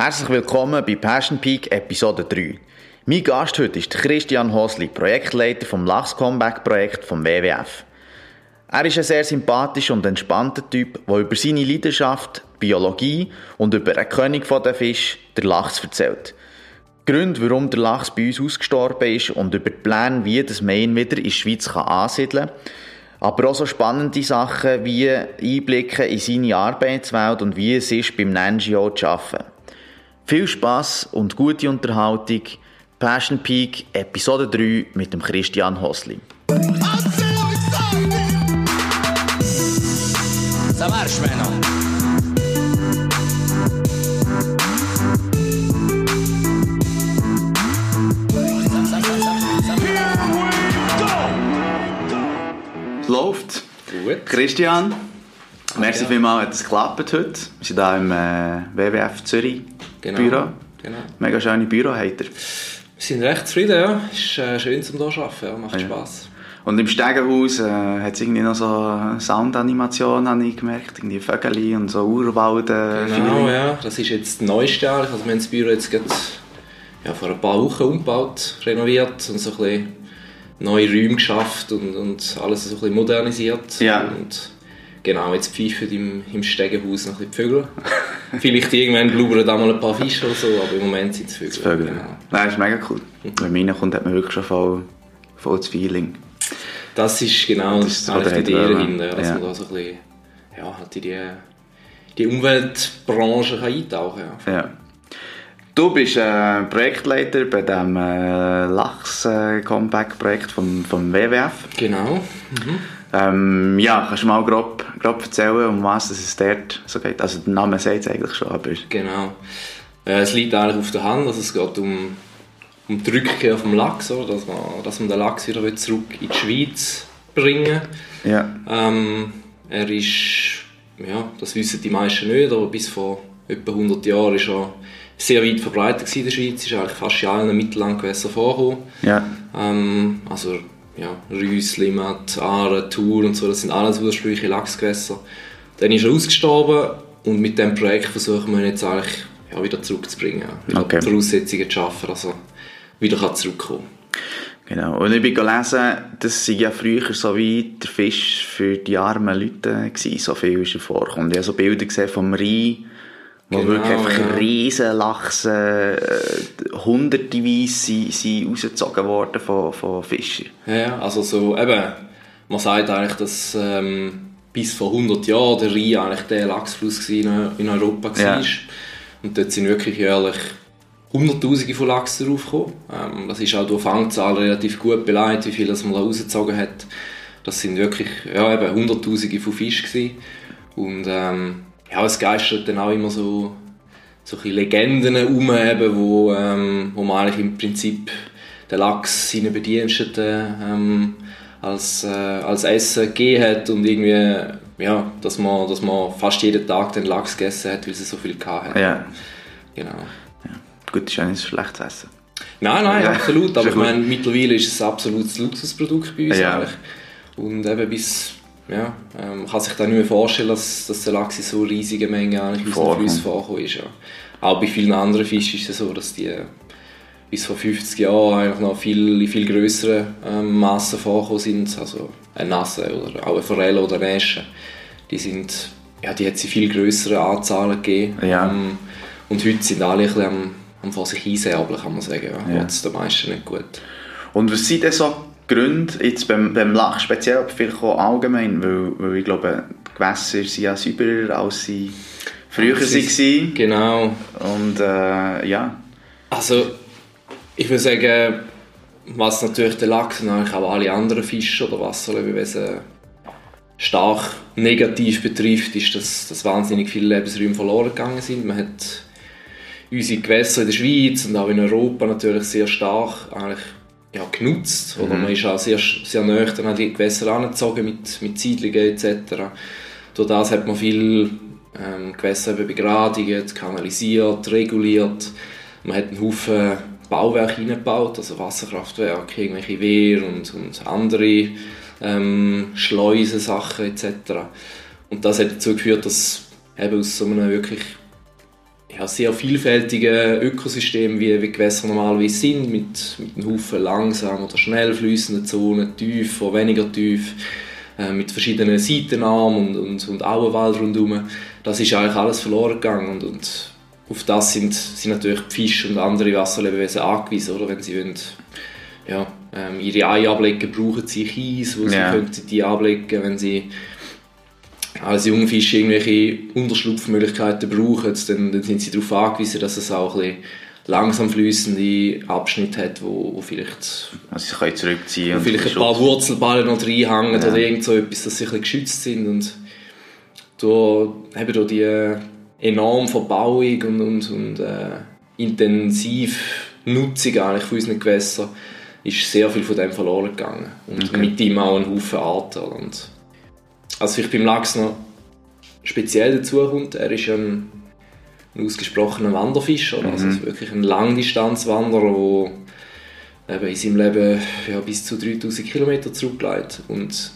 Herzlich willkommen bei Passion Peak Episode 3. Mein Gast heute ist Christian Hosli, Projektleiter vom Lachs Comeback Projekt vom WWF. Er ist ein sehr sympathischer und entspannter Typ, der über seine Leidenschaft, Biologie und über den König der Fisch, der Lachs, erzählt. Gründe, warum der Lachs bei uns ausgestorben ist und über die Pläne, wie das Main wieder in der Schweiz kann ansiedeln kann. Aber auch so spannende Sachen wie Einblicke in seine Arbeitswelt und wie es ist, beim NGO zu arbeiten. Viel Spaß und gute Unterhaltung. Passion Peak Episode 3 mit dem Christian Hosli. Es läuft. Gut. Christian, merci vielmals, hat es geklappt heute. Wir sind hier im äh, WWF Zürich Genau. Büro. Genau. Mega schöne Büro habt ihr. Wir sind recht zufrieden, ja. Ist äh, schön zum hier zu arbeiten, ja. macht Ja. Spass. Und im Stegenhaus äh, hat es irgendwie noch so Soundanimation, habe ich gemerkt. Irgendwie Vögel und so Urwald. Äh, Genau, Feeling. ja. Das ist jetzt das neueste. Also wir haben das Büro jetzt gerade ja, vor ein paar Wochen umgebaut, renoviert und so ein bisschen neue Räume geschafft und, und alles so ein bisschen modernisiert. Ja. Und genau, jetzt pfeifen im, im Stegenhaus noch ein bisschen die Vögel. Vielleicht irgendwann blubbern da mal ein paar Fische oder so, aber im Moment sind es Vögel. Das Vögel. Genau. Nein, das ist mega cool. Wenn man reinkommt, hat man wirklich schon voll, voll das Feeling. Das ist genau Das ist eigentlich die Idee dahinter, dass Ja. man da so ein bisschen ja, halt in die, die Umweltbranche kann eintauchen kann. Ja. Du bist äh, Projektleiter bei dem äh, Lachs-Comeback-Projekt vom, vom WWF. Genau. Ähm, ja, kannst du mal grob, grob erzählen, um was es dort so geht? Also der Name sagt es eigentlich schon, aber... Genau. Äh, es liegt eigentlich auf der Hand, also es geht um, um die Rückkehr vom Lachs, oder? Dass, man, dass man den Lachs wieder zurück in die Schweiz bringen Ja. ähm, Er ist, ja, das wissen die meisten nicht, aber bis vor etwa 100 Jahren ist er sehr weit verbreitet in der Schweiz, ist eigentlich fast in allen Mittellandgewässern vorgekommen. Ja. Ähm, also ja, Rüss, Limmat, Aare, Thur und so, das sind alles ursprüngliche Lachsgewässer. Dann ist er ausgestorben und mit diesem Projekt versuchen wir ihn jetzt eigentlich ja, wieder zurückzubringen. Wieder Okay. Voraussetzungen zu schaffen, er wieder kann zurückkommen Genau. Und ich bin gelesen, das war ja früher so wie der Fisch für die armen Leute gewesen, so viel ist er vorkommt. Ich habe so Bilder gesehen vom Rhein, wo Genau, wirklich einfach ja. riesen Lachse, äh, hunderteweise sind, sind rausgezogen worden von, von Fischern. Ja, also so, eben, man sagt eigentlich, dass ähm, bis vor 100 Jahren der Rhein eigentlich der Lachsfluss in, in Europa war. Ja. Und dort sind wirklich jährlich Hunderttausende von Lachs draufgekommen. Ähm, das ist auch durch Fangzahl relativ gut beleidigt, wie viel das man da rausgezogen hat. Das sind wirklich ja, eben Hunderttausende von Fischen gewesen. Und ähm, ja, es geistert dann auch immer so, so Legenden um, eben, wo, ähm, wo man eigentlich im Prinzip den Lachs seinen Bediensteten ähm, als, äh, als Essen gegeben hat und irgendwie, ja, dass man, dass man fast jeden Tag den Lachs gegessen hat, weil sie so viel gehabt hat. Ja. Genau. Gut, das ist ja nicht schlecht zu essen. Nein, nein, Ja, absolut. Aber ja ich gut. meine, mittlerweile ist es ein absolutes Luxusprodukt bei uns Ja. eigentlich. Und eben bis, ja, ähm, man kann sich da nicht mehr vorstellen, dass, dass der Lachs in so riesigen Mengen eigentlich unseren Vorkommt. Flüssen vorkommt ist. Ja. Auch bei vielen anderen Fischen ist es so, dass die bis vor 50 Jahren eigentlich noch viel, in viel größeren ähm, Massen vorkommen sind. Also eine Nasse oder auch eine Forelle oder eine Esche. Die sind, ja, die hat es in viel größeren Anzahlen gegeben. Ja. Ähm, und heute sind alle ein bisschen am, am vor sich einsäbeln, kann man sagen. Ja. Ja. Ja. den meisten nicht gut. Und was sind denn so Gründe, jetzt beim, beim Lach speziell, aber vielleicht auch allgemein, weil, weil ich glaube, die Gewässer sind ja sauberer, als sie früher waren. Genau. Und äh, ja, Also, ich würde sagen, was natürlich der Lachs und eigentlich auch alle anderen Fische oder Wasserlebewesen stark negativ betrifft, ist, dass, dass wahnsinnig viele Lebensräume verloren gegangen sind. Man hat unsere Gewässer in der Schweiz und auch in Europa natürlich sehr stark eigentlich, ja, genutzt. Oder man ist auch sehr, sehr nah an die Gewässer angezogen mit, mit Siedlungen etc. Durch das hat man viel ähm, Gewässer begradigt, kanalisiert, reguliert. Man hat einen Haufen Bauwerke hineingebaut, also Wasserkraftwerke, irgendwelche Wehr und, und andere ähm, Schleusen, Sachen etc. Und das hat dazu geführt, dass eben aus so einem wirklich ja, sehr vielfältigen Ökosystem, wie, wie Gewässer normalerweise sind, mit, mit einem Haufen langsam oder schnell fließenden Zonen, tief oder weniger tief, äh, mit verschiedenen Seitenarmen und, und, und Auenwald rundherum. Das ist eigentlich alles verloren gegangen und, und auf das sind, sind natürlich die Fische und andere Wasserlebewesen angewiesen, oder? wenn sie wollen, ja, ähm, ihre Eier ablegen, brauchen sie Kies, wo ja. sie könnten die ablegen, wenn sie als Jungfische irgendwelche Unterschlupfmöglichkeiten brauchen, dann, dann, sind sie darauf angewiesen, dass es auch ein bisschen langsam fließende Abschnitte hat, wo, wo vielleicht, also sie können zurückziehen wo vielleicht ein paar Wurzelballen noch reinhängen ja. oder irgend so etwas, dass sie ein bisschen geschützt sind und da haben wir die enorme Verbauung und, und, und äh, intensiv Nutzung eigentlich von unseren Gewässern ist sehr viel von dem verloren gegangen und okay. mit ihm auch ein Haufen Arten und also vielleicht beim Lachs noch speziell dazu kommt, er ist ein, ein ausgesprochener Wanderfischer, mhm. also wirklich ein Langdistanzwanderer, der in seinem Leben ja, bis zu 3000 Kilometer zurücklegt und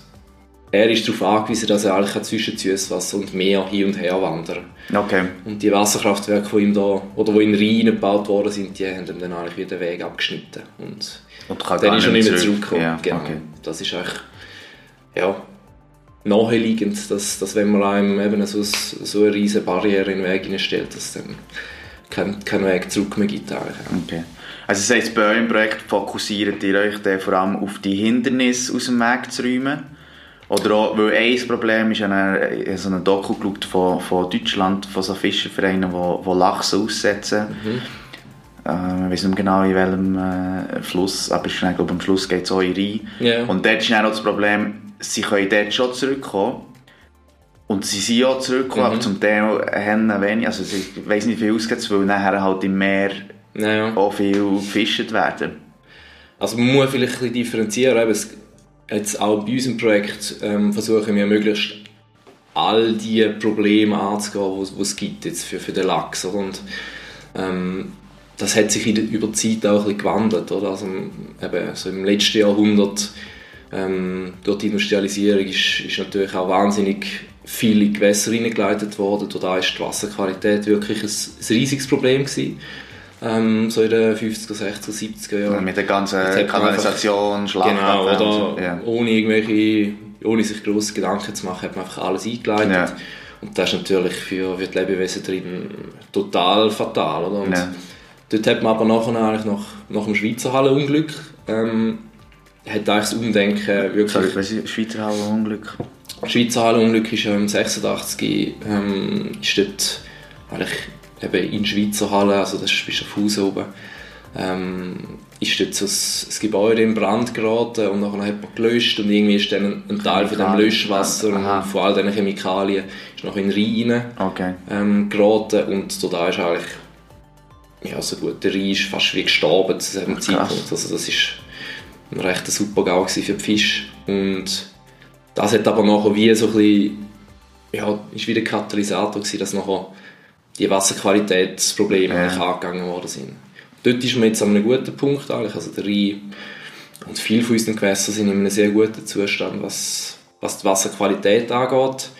er ist darauf angewiesen, dass er eigentlich zwischen Süßwasser und Meer hin und her wandern Okay. Und die Wasserkraftwerke, die ihm da, oder die in Rhein gebaut worden sind, die haben ihm dann eigentlich wieder den Weg abgeschnitten. Und, und dann ist er nicht mehr zurückgekommen. Ja, genau. Okay. Das ist eigentlich, ja, naheliegend, dass, dass wenn man einem eben so, so eine riesige Barriere in den Weg stellt, dass dann kein, kein Weg zurück mehr gibt. Okay. Also das heisst, bei eurem Projekt fokussiert ihr euch dann vor allem auf die Hindernisse aus dem Weg zu räumen? Oder auch, weil ein Problem ist, ich habe so einen Doku geschaut von, von Deutschland, von so Fischervereinen, die, die Lachse aussetzen. Mhm. Äh, ich weiß nicht genau in welchem äh, Fluss, aber ich glaube, am Schluss geht es auch in Rhein. Yeah. Und dort ist dann auch das Problem, sie können dort schon zurückkommen. Und sie sind auch zurückgekommen, mhm. zum Teil haben wenig, also ich weiß nicht, wie viel ausgeht, weil nachher halt im Meer naja. auch viel gefischt werden. Also man muss vielleicht ein bisschen differenzieren, eben, jetzt auch bei unserem Projekt ähm, versuchen wir möglichst all die Probleme anzugehen, die es gibt jetzt für, für den Lachs. Oder? Und ähm, das hat sich in, über die Zeit auch ein bisschen gewandelt. Oder? Also, eben, so Im letzten Jahrhundert ähm, durch die Industrialisierung ist, ist natürlich auch wahnsinnig viele Gewässer reingeleitet worden. Da ist die Wasserqualität wirklich ein, ein riesiges Problem gewesen. Ähm, so in den 50er, 60er, 70er Jahren. Mit der ganzen Kanalisation, Schlacht. Genau, oder ja. ohne irgendwelche, ohne sich grosse Gedanken zu machen, hat man einfach alles eingeleitet. Ja. Und das ist natürlich für, für die Lebewesen drin total fatal. Oder? Und ja. Dort hat man aber nachher eigentlich nach, nach dem Schweizer Hallenunglück ähm, hat eigentlich das Umdenken wirklich... Sorry, was ist Schweizer Hallenunglück? Schweizer Hallenunglück ist im 86 ähm, ist dort eigentlich eben in Schweizer Halle, also das ist auf Haus oben, ähm, ist dort so ein, Gebäude in Brand geraten und dann hat man gelöscht und irgendwie ist dann ein, ein Teil von dem Löschwasser Aha. und von all diesen Chemikalien ist noch in den Rhein okay. ähm, geraten und da ist eigentlich ja, so gut, der Rhein ist fast wie gestorben zu diesem Zeitpunkt, also das ist ein recht super GAU für die Fische. Und das hat aber nachher wie so ein bisschen, ja, ist wieder ein Katalysator gewesen, dass nachher die Wasserqualitätsprobleme ja. angegangen worden sind. Dort ist man jetzt an einem guten Punkt eigentlich, also der Rhein und viele von unseren Gewässern sind in einem sehr guten Zustand, was, was die Wasserqualität angeht.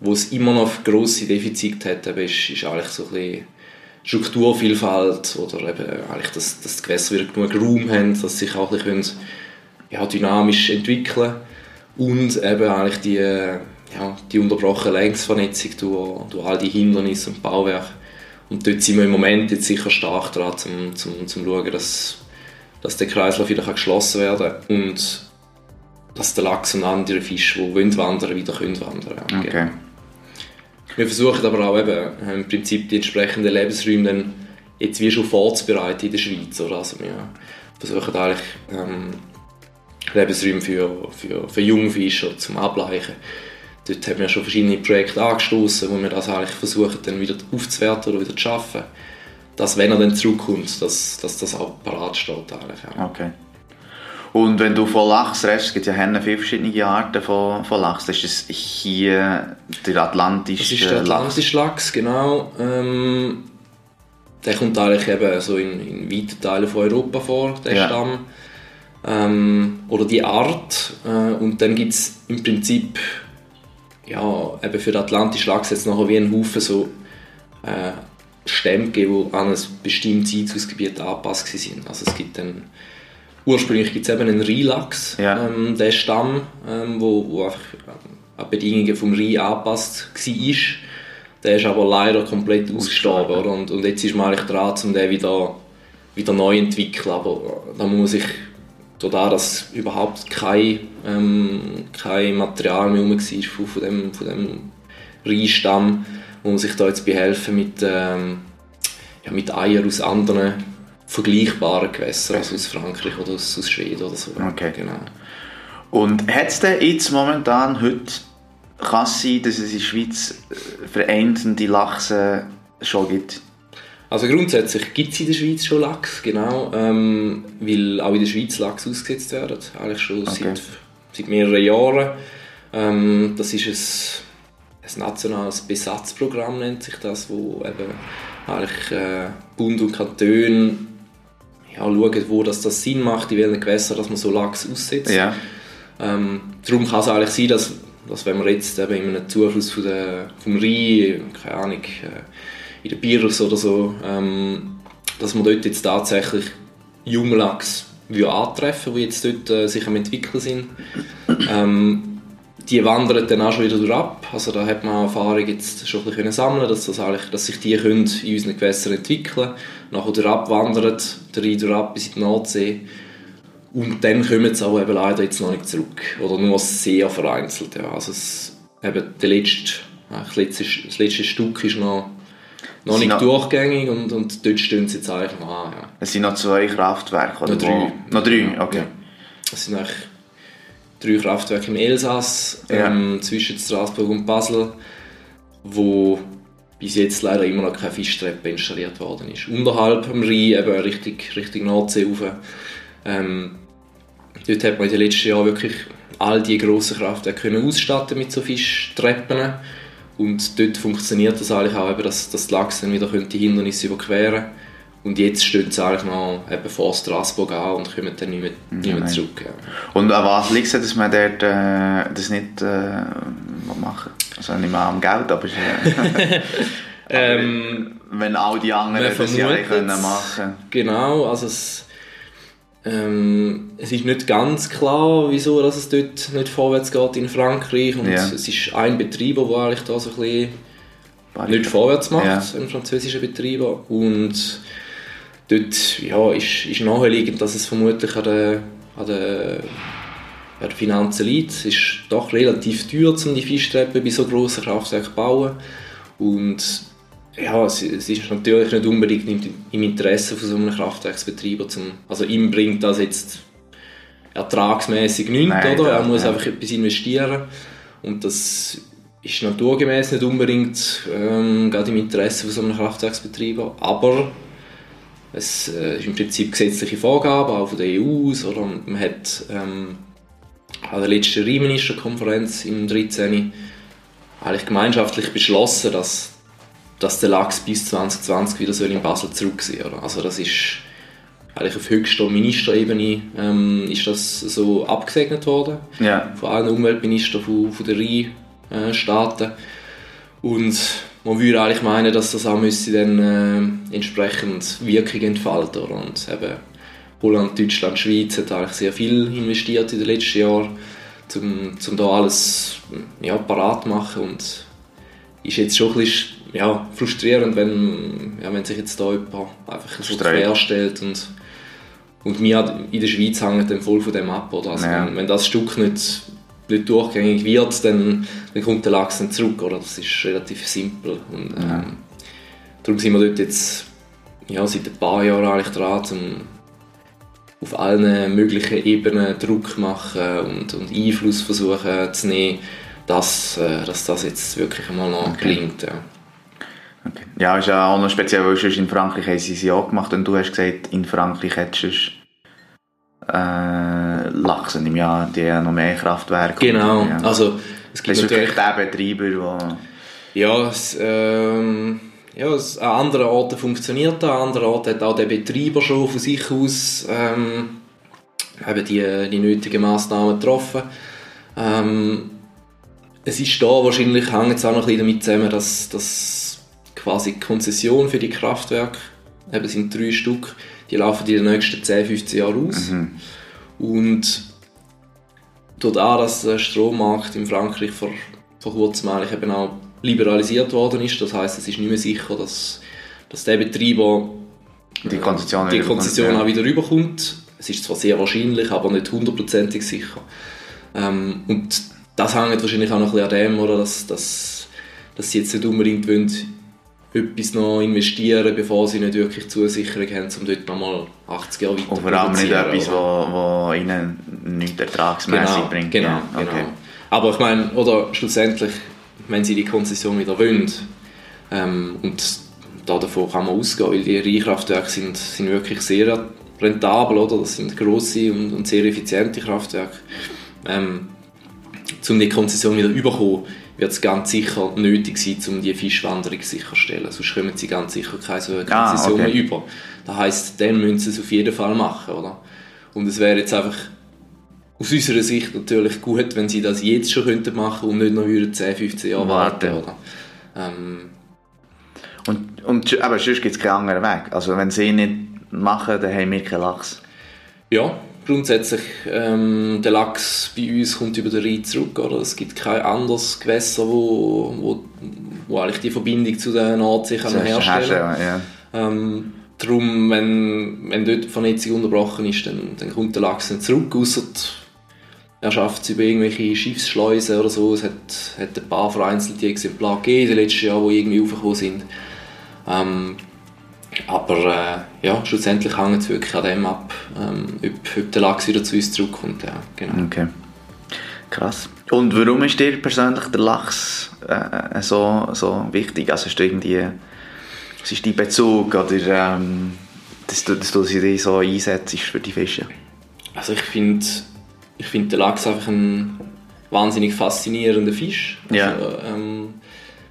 Wo es immer noch grosse Defizite hat, ist, ist eigentlich so ein bisschen Strukturvielfalt oder eben eigentlich, dass, dass die Gewässer wieder genug Raum haben, dass sie sich auch ein bisschen ja, dynamisch entwickeln und eben eigentlich die, ja, die unterbrochene Längsvernetzung durch, durch all die Hindernisse und Bauwerke. Und dort sind wir im Moment jetzt sicher stark dran, um zum, zum schauen, dass, dass der Kreislauf wieder geschlossen werden kann und dass der Lachs und andere Fische, die wandern wollen, wieder können wandern können. Okay. Wir versuchen aber auch eben, äh, im Prinzip die entsprechenden Lebensräume dann jetzt wie schon vorzubereiten in der Schweiz. Oder? Also wir versuchen eigentlich ähm, Lebensräume für, für, für Jungfischer zum Ableichen. Dort haben wir schon verschiedene Projekte angestoßen, wo wir das eigentlich versuchen dann wieder aufzuwerten oder wieder zu schaffen. Dass, wenn er dann zurückkommt, dass, dass das auch parat steht. Eigentlich, ja. Okay. Und wenn du von Lachs redest, es gibt ja viele verschiedene Arten von, von Lachs. Das ist hier der atlantische Lachs. Das ist der atlantische Lachs, genau. Ähm, der kommt eigentlich eben so in, in weiten Teilen von Europa vor, der ja. Stamm. Ähm, oder die Art. Äh, und dann gibt es im Prinzip ja, eben für den atlantischen Lachs jetzt nachher wie ein Haufen so äh, Stämme gegeben, die an ein bestimmtes Einzugsgebiet angepasst waren. Also es gibt dann, ursprünglich gibt es eben einen Rheinlachs, Ja. ähm, der Stamm, ähm, wo, wo einfach ähm, an Bedingungen vom Rhein angepasst war. Der ist aber leider komplett ausgestorben. Oder? Und, und jetzt ist man eigentlich dran, um den wieder, wieder neu zu entwickeln. Aber da muss ich, dadurch, dass überhaupt kein, ähm, kein Material mehr rum war von, von dem, von dem Rheinstamm, muss ich da jetzt behelfen mit, ähm, ja, mit Eiern aus anderen vergleichbaren Gewässern, also aus Frankreich oder aus, aus Schweden oder so. Okay. Genau. Und hat es denn jetzt momentan heute, kann es sein, dass es in der Schweiz äh, vereinzelte Lachse schon gibt? Also grundsätzlich gibt es in der Schweiz schon Lachs, genau, ähm, weil auch in der Schweiz Lachs ausgesetzt werden, eigentlich schon Okay. seit, seit mehreren Jahren. Ähm, das ist ein, ein nationales Besatzprogramm, nennt sich das, wo eben eigentlich äh, Bund und Kantone ja, schauen, wo das, das Sinn macht, in welchen Gewässern dass man so Lachs aussetzt. Ja. Ähm, darum kann es eigentlich sein, dass, dass wenn man jetzt eben in einem Zufluss von der, vom Rhein, keine Ahnung, äh, in der Bierus oder so, ähm, dass man dort jetzt tatsächlich Junglachs würde antreffen, die jetzt dort äh, sich am entwickeln sind. Ähm, die wandern dann auch schon wieder durch ab. Also da hat man Erfahrung jetzt schon ein bisschen sammeln dass, das eigentlich, dass sich die können in unseren Gewässern entwickeln Nachher durch abwandern, der Rhein durch ab bis in die Nordsee. Und dann kommen sie aber eben leider jetzt noch nicht zurück. Oder nur sehr vereinzelt. Ja. Also es, eben der letzte, das, letzte, das letzte Stück ist noch, noch nicht noch- durchgängig und, und dort stehen sie jetzt eigentlich noch an. Ja. Es sind noch zwei Kraftwerke, oder? Noch drei. Noch drei, okay. Es sind eigentlich drei Kraftwerke im Elsass, Ja. ähm, zwischen Straßburg und Basel, wo bis jetzt leider immer noch keine Fischtreppe installiert worden ist. Unterhalb am Rhein, eben richtig, richtig Nordsee rauf. Ähm, dort hat man in den letzten Jahren wirklich all die grossen Kraftwerke können ausstatten mit so Fischtreppen. Und dort funktioniert das eigentlich auch, eben, dass, dass die Lachs dann wieder können die Hindernisse überqueren Und jetzt stehen sie eigentlich noch eben vor Straßburg an und kommen dann nicht mehr, nicht mehr zurück. Ja. Und an was liegt es, dass man dort äh, das nicht äh, machen Also nicht mal am Geld, aber äh, Ähm, wenn all die anderen das ja können machen Genau, also es, ähm, es ist nicht ganz klar, wieso dass es dort nicht vorwärts geht in Frankreich und Ja. es ist ein Betreiber, der eigentlich da so ein bisschen nicht vorwärts macht, Ja. ein französischer Betreiber und dort ja, ist, ist naheliegend, dass es vermutlich an der, an der, an der Finanzen liegt. Es ist doch relativ teuer, um die Fischtreppe bei so grossen Kraftwerken zu bauen und ja, es, es ist natürlich nicht unbedingt im, im Interesse von so einem Kraftwerksbetreiber. Zum, also ihm bringt das jetzt ertragsmäßig nichts, Nein, oder? Er muss ja. einfach etwas investieren. Und das ist naturgemäß nicht unbedingt ähm, gerade im Interesse von so einem Kraftwerksbetreiber. Aber es äh, ist im Prinzip gesetzliche Vorgabe, auch von der EU aus. Oder? Und man hat ähm, an der letzten Rheinministerkonferenz im 13. eigentlich gemeinschaftlich beschlossen, dass, dass der Lachs bis 2020 wieder soll in Basel zurück sein soll. Also das ist eigentlich auf höchster Ministerebene ähm, ist das so abgesegnet worden Ja, von allen Umweltministern von, von der Rheinstaaten. Und man würde eigentlich meinen, dass das auch müsste dann äh, entsprechend Wirkung entfalten. Oder? Und eben Holland, Deutschland, Schweiz hat eigentlich sehr viel investiert in den letzten Jahren, um, um da alles ja, parat zu machen. Und ist jetzt schon ein bisschen ja, frustrierend, wenn, ja, wenn sich jetzt da jemand einfach so querstellt und und wir in der Schweiz hängen dann voll von dem ab. Oder? Also Ja. wenn, wenn das Stück nicht, nicht durchgängig wird, dann, dann kommt der Lachs dann zurück. Oder? Das ist relativ simpel. Und, ähm, Ja. Darum sind wir dort jetzt ja, seit ein paar Jahren eigentlich dran, um auf allen möglichen Ebenen Druck machen und, und Einfluss versuchen zu nehmen, dass, äh, dass das jetzt wirklich einmal noch Okay. gelingt. Ja. okay. ja, ist ja auch noch speziell, weil sonst in Frankreich haben sie sie auch gemacht und du hast gesagt, in Frankreich hättest du äh, Lachsen im Jahr, die haben noch mehr Kraftwerke. Genau, Ja. also das es gibt ist natürlich der Betreiber, Ja, es, ähm, ja es, an anderen Orten funktioniert das, an anderen Orten hat auch der Betreiber schon von sich aus ähm, eben die, die nötigen Massnahmen getroffen. Ähm, es ist da wahrscheinlich, hängt es auch noch ein bisschen damit zusammen, dass, dass quasi die Konzession für die Kraftwerke, eben sind drei Stück, die laufen in den nächsten 10, 15 Jahren aus. Mhm. Und dadurch, dass der Strommarkt in Frankreich vor, vor kurzem eigentlich eben auch liberalisiert worden ist, das heißt, es ist nicht mehr sicher, dass, dass der Betreiber die Konzession, die Konzession auch wieder rüberkommt. Es ist zwar sehr wahrscheinlich, aber nicht hundertprozentig sicher. Ähm, und das hängt wahrscheinlich auch noch ein bisschen an dem, oder, dass, dass, dass sie jetzt nicht unbedingt wollen, etwas noch investieren, bevor sie nicht wirklich Zusicherung haben, um dort nochmal 80 Jahre weiter Und vor allem nicht etwas, was ihnen nichts ertragsmässig genau, bringt. Genau, ja, okay. genau. Aber ich meine, oder schlussendlich, wenn sie die Konzession wieder wollen, ähm, und da davon kann man ausgehen, weil die Rheinkraftwerke sind, sind wirklich sehr rentabel, oder? Das sind grosse und, und sehr effiziente Kraftwerke. Ähm, um die Konzession wieder zu bekommen, wird es ganz sicher nötig sein, um die Fischwanderung sicherzustellen. Sonst kommen sie ganz sicher keine so Konzession ah, okay. mehr über. Das heisst, dann müssen sie es auf jeden Fall machen. Oder? Und es wäre jetzt einfach aus unserer Sicht natürlich gut, wenn sie das jetzt schon könnten machen und nicht noch 10, 15 Jahre warten. warten ähm, und, und, aber sonst gibt es keinen anderen Weg. Also wenn sie nicht machen, dann haben wir keinen Lachs. Ja, grundsätzlich, ähm, der Lachs bei uns kommt über den Rhein zurück. Oder? Es gibt kein anderes Gewässer, wo, wo, wo eigentlich die Verbindung zu der Nordsee kann so herstellen kann. Ja. Ähm, darum, wenn, wenn dort die Vernetzung unterbrochen ist, dann, dann kommt der Lachs nicht zurück, außer er schafft es über irgendwelche Schiffsschleusen oder so. Es hat, hat ein paar vereinzelte Exemplare gegeben in den letzten Jahren, die irgendwie aufgekommen sind. Ähm, aber äh, ja, schlussendlich hängt es wirklich an dem ab, ähm, ob, ob, der Lachs wieder zu uns zurückkommt. Ja, genau. Okay. Krass. Und warum ist dir persönlich der Lachs äh, so, so wichtig? Also ist irgendwie, was ist dein Bezug oder ähm, dass, du, dass du dich so einsetzt für die Fische? Also ich finde ich find den Lachs einfach ein wahnsinnig faszinierender Fisch. Also, ja. ähm,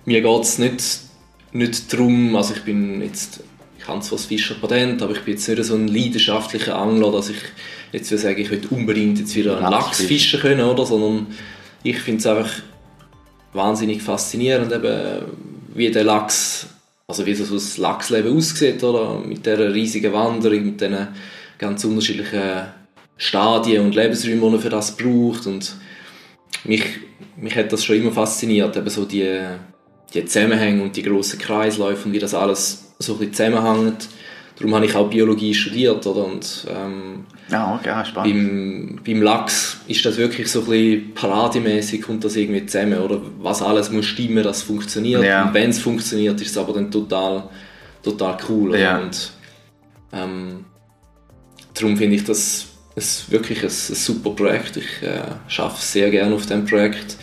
mir geht es nicht, nicht darum, also ich bin jetzt ich habe zwar das Fischerpatent, aber ich bin jetzt nicht so ein leidenschaftlicher Angler, dass ich jetzt will sagen, ich will unbedingt jetzt wieder einen Lachs fischen können, oder? sondern ich finde es einfach wahnsinnig faszinierend, eben, wie der Lachs, also wie so das Lachsleben aussieht, oder? mit dieser riesigen Wanderung, mit diesen ganz unterschiedlichen Stadien und Lebensräumen, die man für das braucht und mich, mich hat das schon immer fasziniert, eben so die, die Zusammenhänge und die grossen Kreisläufe und wie das alles so ein bisschen zusammenhängt. Darum habe ich auch Biologie studiert. Oder? Und, ähm, ja, okay, spannend. Beim, beim Lachs ist das wirklich so ein bisschen parademäßig, kommt das irgendwie zusammen. Oder was alles muss stimmen, dass es funktioniert. Ja. Und wenn es funktioniert, ist es aber dann total, total cool. Ja. Und ähm, darum finde ich das ist wirklich ein, ein, super Projekt. Ich äh, arbeite sehr gerne auf diesem Projekt.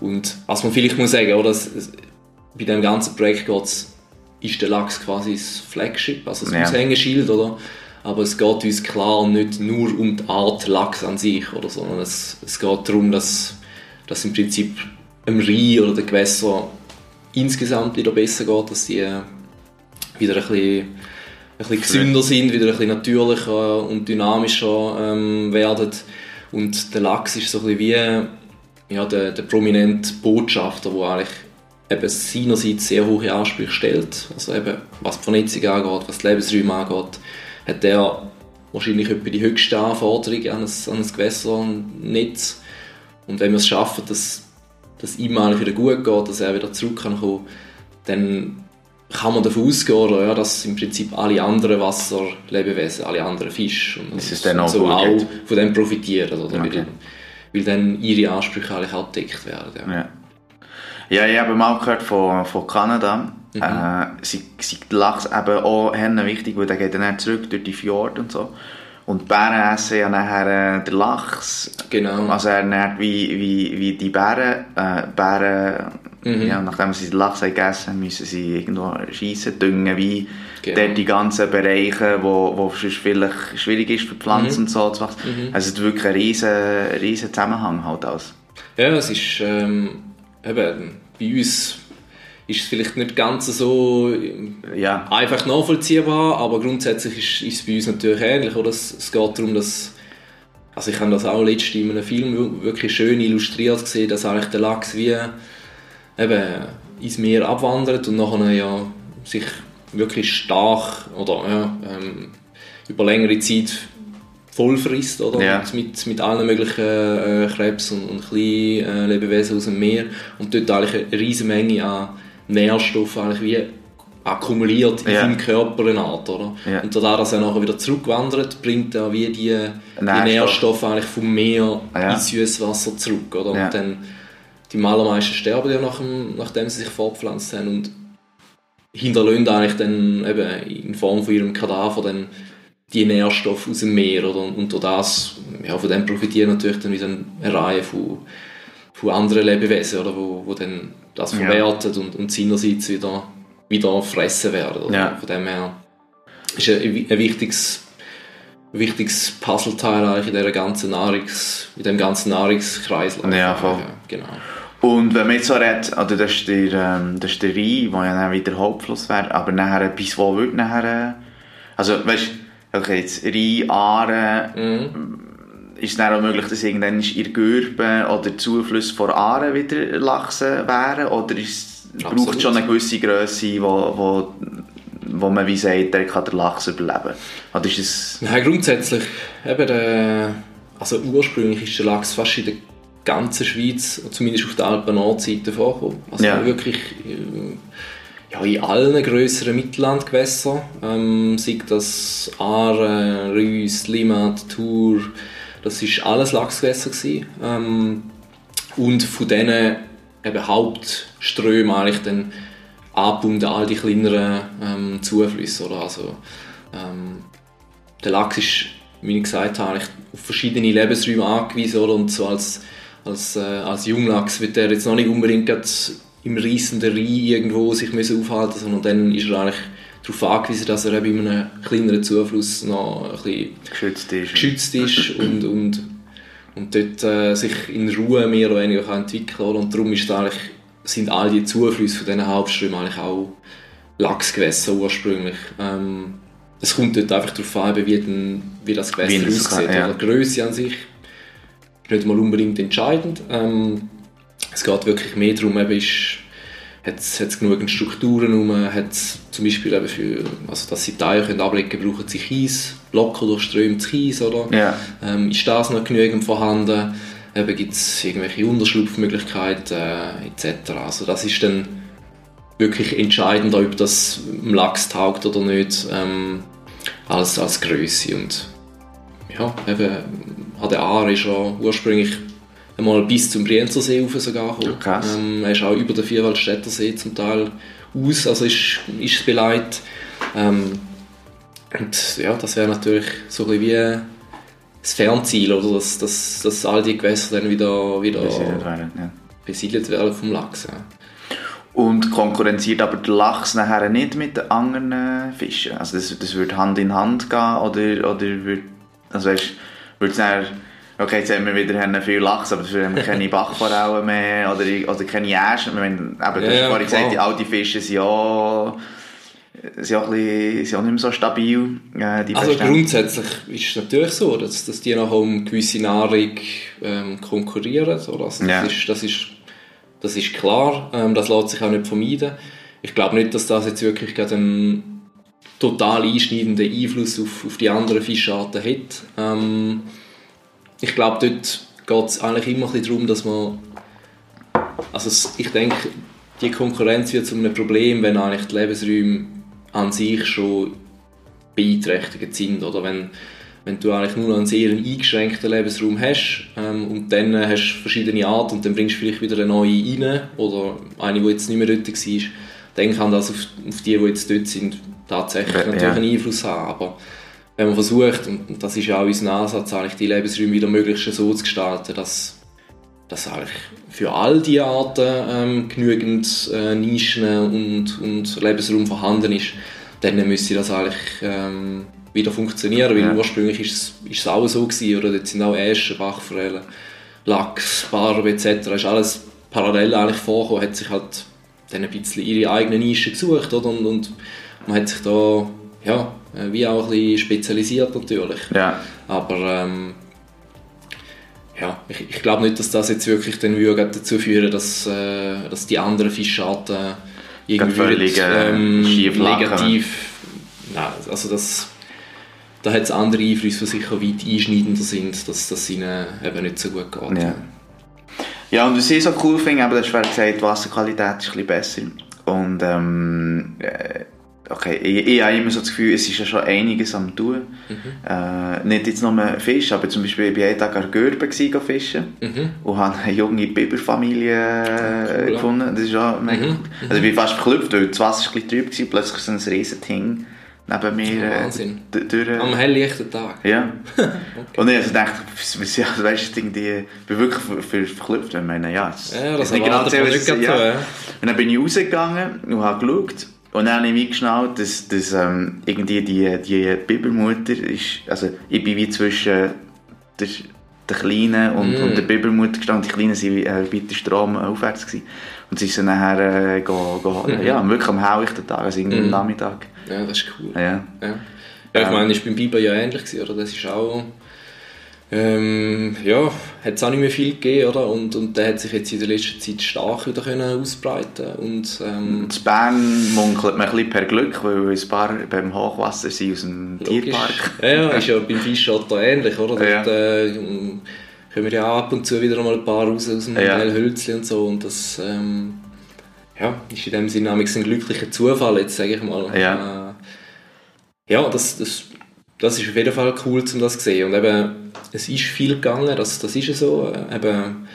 Und was man vielleicht muss sagen, oder, es, es, bei diesem ganzen Projekt geht es ist der Lachs quasi das Flagship, also das ja. Aushängeschild, oder? Aber es geht uns klar nicht nur um die Art Lachs an sich, oder, sondern es, es geht darum, dass, dass im Prinzip im Rhein oder den Gewässer insgesamt wieder besser geht, dass die wieder ein bisschen, ein bisschen gesünder sind, wieder ein bisschen natürlicher und dynamischer ähm, werden. Und der Lachs ist so ein bisschen wie ja, der, der prominente Botschafter, der eigentlich eben seinerseits sehr hohe Ansprüche stellt, also eben was die Vernetzung angeht, was die Lebensräume angeht, hat er wahrscheinlich etwa die höchste Anforderung an ein, an ein Gewässernetz. Und wenn wir es schaffen, dass, dass ihm eigentlich wieder gut geht, dass er wieder zurück kann kommen, dann kann man davon ausgehen, ja, dass im Prinzip alle anderen Wasserlebewesen, alle anderen Fische und, ist dann auch, so auch von dem profitieren, oder? Okay. Weil, dann ihre Ansprüche eigentlich auch gedeckt werden. Ja. ja. Ja, ich habe mal gehört von, von Kanada. Mhm. Äh, sie, sie Lachs eben auch wichtig, weil der geht dann zurück durch die Fjorde und so. Und die Bären essen ja nachher äh, den Lachs. Genau. Also er ernährt wie, wie, wie die Bären. Äh, Bären, mhm. ja, nachdem sie den Lachs haben gegessen müssen sie irgendwo schiessen, düngen, wie genau. dort die ganzen Bereiche, wo, wo es vielleicht schwierig ist für Pflanzen mhm. und so zu wachsen. Mhm. Also es ist wirklich ein riesen, riesen Zusammenhang halt alles. Ja, es ist... Ähm eben, bei uns ist es vielleicht nicht ganz so ja. einfach nachvollziehbar, aber grundsätzlich ist, ist es bei uns natürlich ähnlich. Oder? Es, es geht darum, dass also ich habe das auch letztens in einem Film wirklich schön illustriert gesehen, dass eigentlich der Lachs wie eben ins Meer abwandert und nachher ja sich wirklich stark oder ja, ähm, über längere Zeit voll frisst, oder? Ja. Mit, mit allen möglichen äh, Krebs und, und kleinen äh, Lebewesen aus dem Meer und dort eigentlich eine riesige Menge an Nährstoffen eigentlich wie akkumuliert in Ja. seinem Körper eine Art, oder? Ja. Und dadurch, dass er nachher wieder zurückwandert, bringt er wie die, die Nährstoff. Nährstoffe eigentlich vom Meer Ja. ins Süßwasser zurück, oder? Ja. Und dann, die allermeisten sterben ja nach dem, nachdem sie sich fortpflanzt haben und hinterlassen eigentlich dann eben in Form von ihrem Kadaver dann die Nährstoffe aus dem Meer, oder? Und, durch das, ja, von dem profitieren natürlich dann wieder eine Reihe von, von anderen Lebewesen, oder? Wo, wo dann das Ja. verwertet und, und seinerseits wieder, wieder fressen werden, oder? Ja. Von dem her ist ein, ein wichtiges wichtiges Puzzleteil eigentlich in dieser ganzen Nahrungs, in dem ganzen Nahrungskreislauf. Ja, voll. Genau. Und wenn man jetzt so redet, also das ist der, ähm, das ist der Rhein, wo ja dann wieder Hauptfluss wäre, aber nachher, bis wo wird nachher, äh, also weißt okay, jetzt Rhein, Aare, Mhm. ist es dann auch möglich, dass irgendwann in der Gürbe oder Zuflüsse von Aare wieder Lachse wären, oder ist, braucht es schon eine gewisse Grösse, wo, wo, wo man wie sagt, der kann der Lachs überleben? Oder ist es, Nein, grundsätzlich, eben der, also ursprünglich ist der Lachs fast in der ganzen Schweiz, zumindest auf der Alpen-Nordseite vorgekommen. Also Ja. wirklich äh, ja, in allen grösseren Mittellandgewässern, ähm, sei das Aare, Reuss, Limmat, Thur, das ist alles Lachsgewässer gewesen. Ähm, und von diesen eben Hauptströmen eigentlich dann angebunden all die kleineren ähm, Zuflüsse. Oder? Also, ähm, der Lachs ist, wie ich gesagt habe, auf verschiedene Lebensräume angewiesen. Oder? Und so als, als, äh, als Junglachs wird er jetzt noch nicht unbedingt im reissenden Rhein irgendwo sich müssen aufhalten sondern dann ist er eigentlich darauf angewiesen, dass er eben in einem kleineren Zufluss noch ein bisschen geschützt ist? geschützt ist und, und, und dort äh, sich in Ruhe mehr oder weniger entwickeln kann. Und darum ist eigentlich, sind all die Zuflüsse von diesen Hauptströmen eigentlich auch Lachsgewässer ursprünglich. Ähm, es kommt dort einfach darauf an, wie, den, wie das Gewässer Wie aussieht. kann, ja. Die Grösse an sich ist nicht mal unbedingt entscheidend. Ähm, es geht wirklich mehr darum, eben ist, hat es genügend Strukturen rum, hat zum Beispiel eben für, also dass sie Teile können ablegen können, brauchen sie Kies, locker durchströmtes Kies, oder? Ja. Ähm, ist das noch genügend vorhanden? Eben gibt es irgendwelche Unterschlupfmöglichkeiten äh, etc. Also das ist dann wirklich entscheidend, ob das dem Lachs taugt oder nicht, ähm, als, als Größe. Und ja, eben, an der Aare ist er ursprünglich einmal bis zum Brienzersee rauf sogar gekommen. Krass. Ähm, er ist auch über den Vierwaldstätter See zum Teil aus, also ist, ist es beleidigt. Ähm, und ja, das wäre natürlich so ein bisschen wie das Fernziel, oder? Dass, dass, dass all die Gewässer dann wieder, wieder besiedelt werden, ja. besiedelt werden vom Lachs. Ja. Und konkurrenziert aber der Lachs nachher nicht mit den anderen Fischen? Also das, das würde Hand in Hand gehen oder, oder würde, also weißt, würde es okay, jetzt haben wir wieder haben viel Lachs, aber dafür haben wir keine Bachforellen mehr oder, oder keine Äschen. Ich meine, eben, du hast Ja, vorhin gesagt, die alten Fische sind ja, sind ja, ein bisschen, sind ja nicht mehr so stabil. Äh, Also grundsätzlich ist es natürlich so, dass, dass die nachher um gewisse Nahrung ähm, konkurrieren. Also das, Ja. ist, das, ist, das ist klar, ähm, das lässt sich auch nicht vermeiden. Ich glaube nicht, dass das jetzt wirklich gerade einen total einschneidenden Einfluss auf, auf die anderen Fischarten hat. Ähm, ich glaube, dort geht es eigentlich immer ein bisschen darum, dass man also ich denke, die Konkurrenz wird zu einem Problem, wenn eigentlich die Lebensräume an sich schon beeinträchtigt sind oder wenn, wenn du eigentlich nur noch einen sehr eingeschränkten Lebensraum hast ähm, und dann hast du verschiedene Arten und dann bringst du vielleicht wieder eine neue rein oder eine, die jetzt nicht mehr dort war, dann kann das auf, auf die, die jetzt dort sind, tatsächlich Ja. natürlich einen Einfluss haben. Aber wenn man versucht, und das ist ja auch unser Ansatz, eigentlich die Lebensräume wieder möglichst so zu gestalten, dass dass eigentlich für all die Arten ähm, genügend äh, Nischen und, und Lebensraum vorhanden ist, dann müsste das eigentlich ähm, wieder funktionieren, weil Ja. ursprünglich ist es, ist es auch so gewesen, oder? Dort sind auch Äschen, Bachforellen, Lachs, Barbe etc. ist alles parallel eigentlich vorgekommen, hat sich halt dann ein bisschen ihre eigene Nische gesucht, oder? Und, und man hat sich da, ja, äh, wie auch ein bisschen spezialisiert natürlich. Ja. Aber ähm, ja, ich, ich glaube nicht, dass das jetzt wirklich dann würde dazu führen dass, äh, dass die anderen Fischarten irgendwie völlig, äh, ähm, negativ... Nein, also das... Da hat es andere Einflüsse, die sicher weit einschneidender sind, dass das ihnen eben nicht so gut geht. Ja. Ja, und was ich so cool finde, eben, du hast gesagt, die Wasserqualität ist ein bisschen besser. Und ähm, äh, okay, ich, ich habe immer so das Gefühl, es ist ja schon einiges am tun. Äh, nicht jetzt nur Fisch, aber zum Beispiel, ich war jeden Tag an der Görbe gewesen, fischen Mhm. und habe eine junge Biberfamilie ja. gefunden. Das ist auch mega Mhm. cool. Also ich bin fast verklüpft, weil das Wasser war ein bisschen trüb, plötzlich so ein riesen Ding neben mir Wahnsinn. durch... Am helllichten Tag. Ja. Und ich also dachte, ja, weißt du, irgendwie, ich bin wirklich ver, ver, verklüpft. Ich meine, ja, es- Ja, das es nicht genau nicht was- ja. Und dann bin ich rausgegangen und habe geschaut. Und dann habe ich wie geschnallt, dass, dass ähm, irgendwie die, die Bibermutter ist, also ich bin wie zwischen der, der Kleinen und, Mm. und der Bibermutter gestanden. Die Kleinen waren äh, weiter Strom aufwärts. Gewesen. Und sie dann nachher äh, go, go, Mhm. ja, wirklich am helllichten Tag, also irgendwie am Nachmittag. Ja, das ist cool. Ja. Ja, ja ich Ähm. meine, das war beim Biber ja ähnlich, oder? Das ist auch... Ähm, ja, hat es auch nicht mehr viel gegeben, oder? Und, und der hat sich jetzt in der letzten Zeit stark wieder können ausbreiten und ähm, In Bern munkelt man ein bisschen per Glück, weil ein paar beim Hochwasser sind aus dem logisch. Tierpark. Ja, ja, ist ja beim Fischotter ähnlich, oder? Ja. Dort äh, kommen ja ab und zu wieder mal ein paar raus aus dem Ja. Hölzli und so und das ähm, ja, ist in dem Sinne ein glücklicher Zufall, jetzt sage ich mal. Ja. Äh, ja, das, das, das ist auf jeden Fall cool, um das zu sehen. Und eben, es ist viel gegangen, das, das ist ja so. Eben,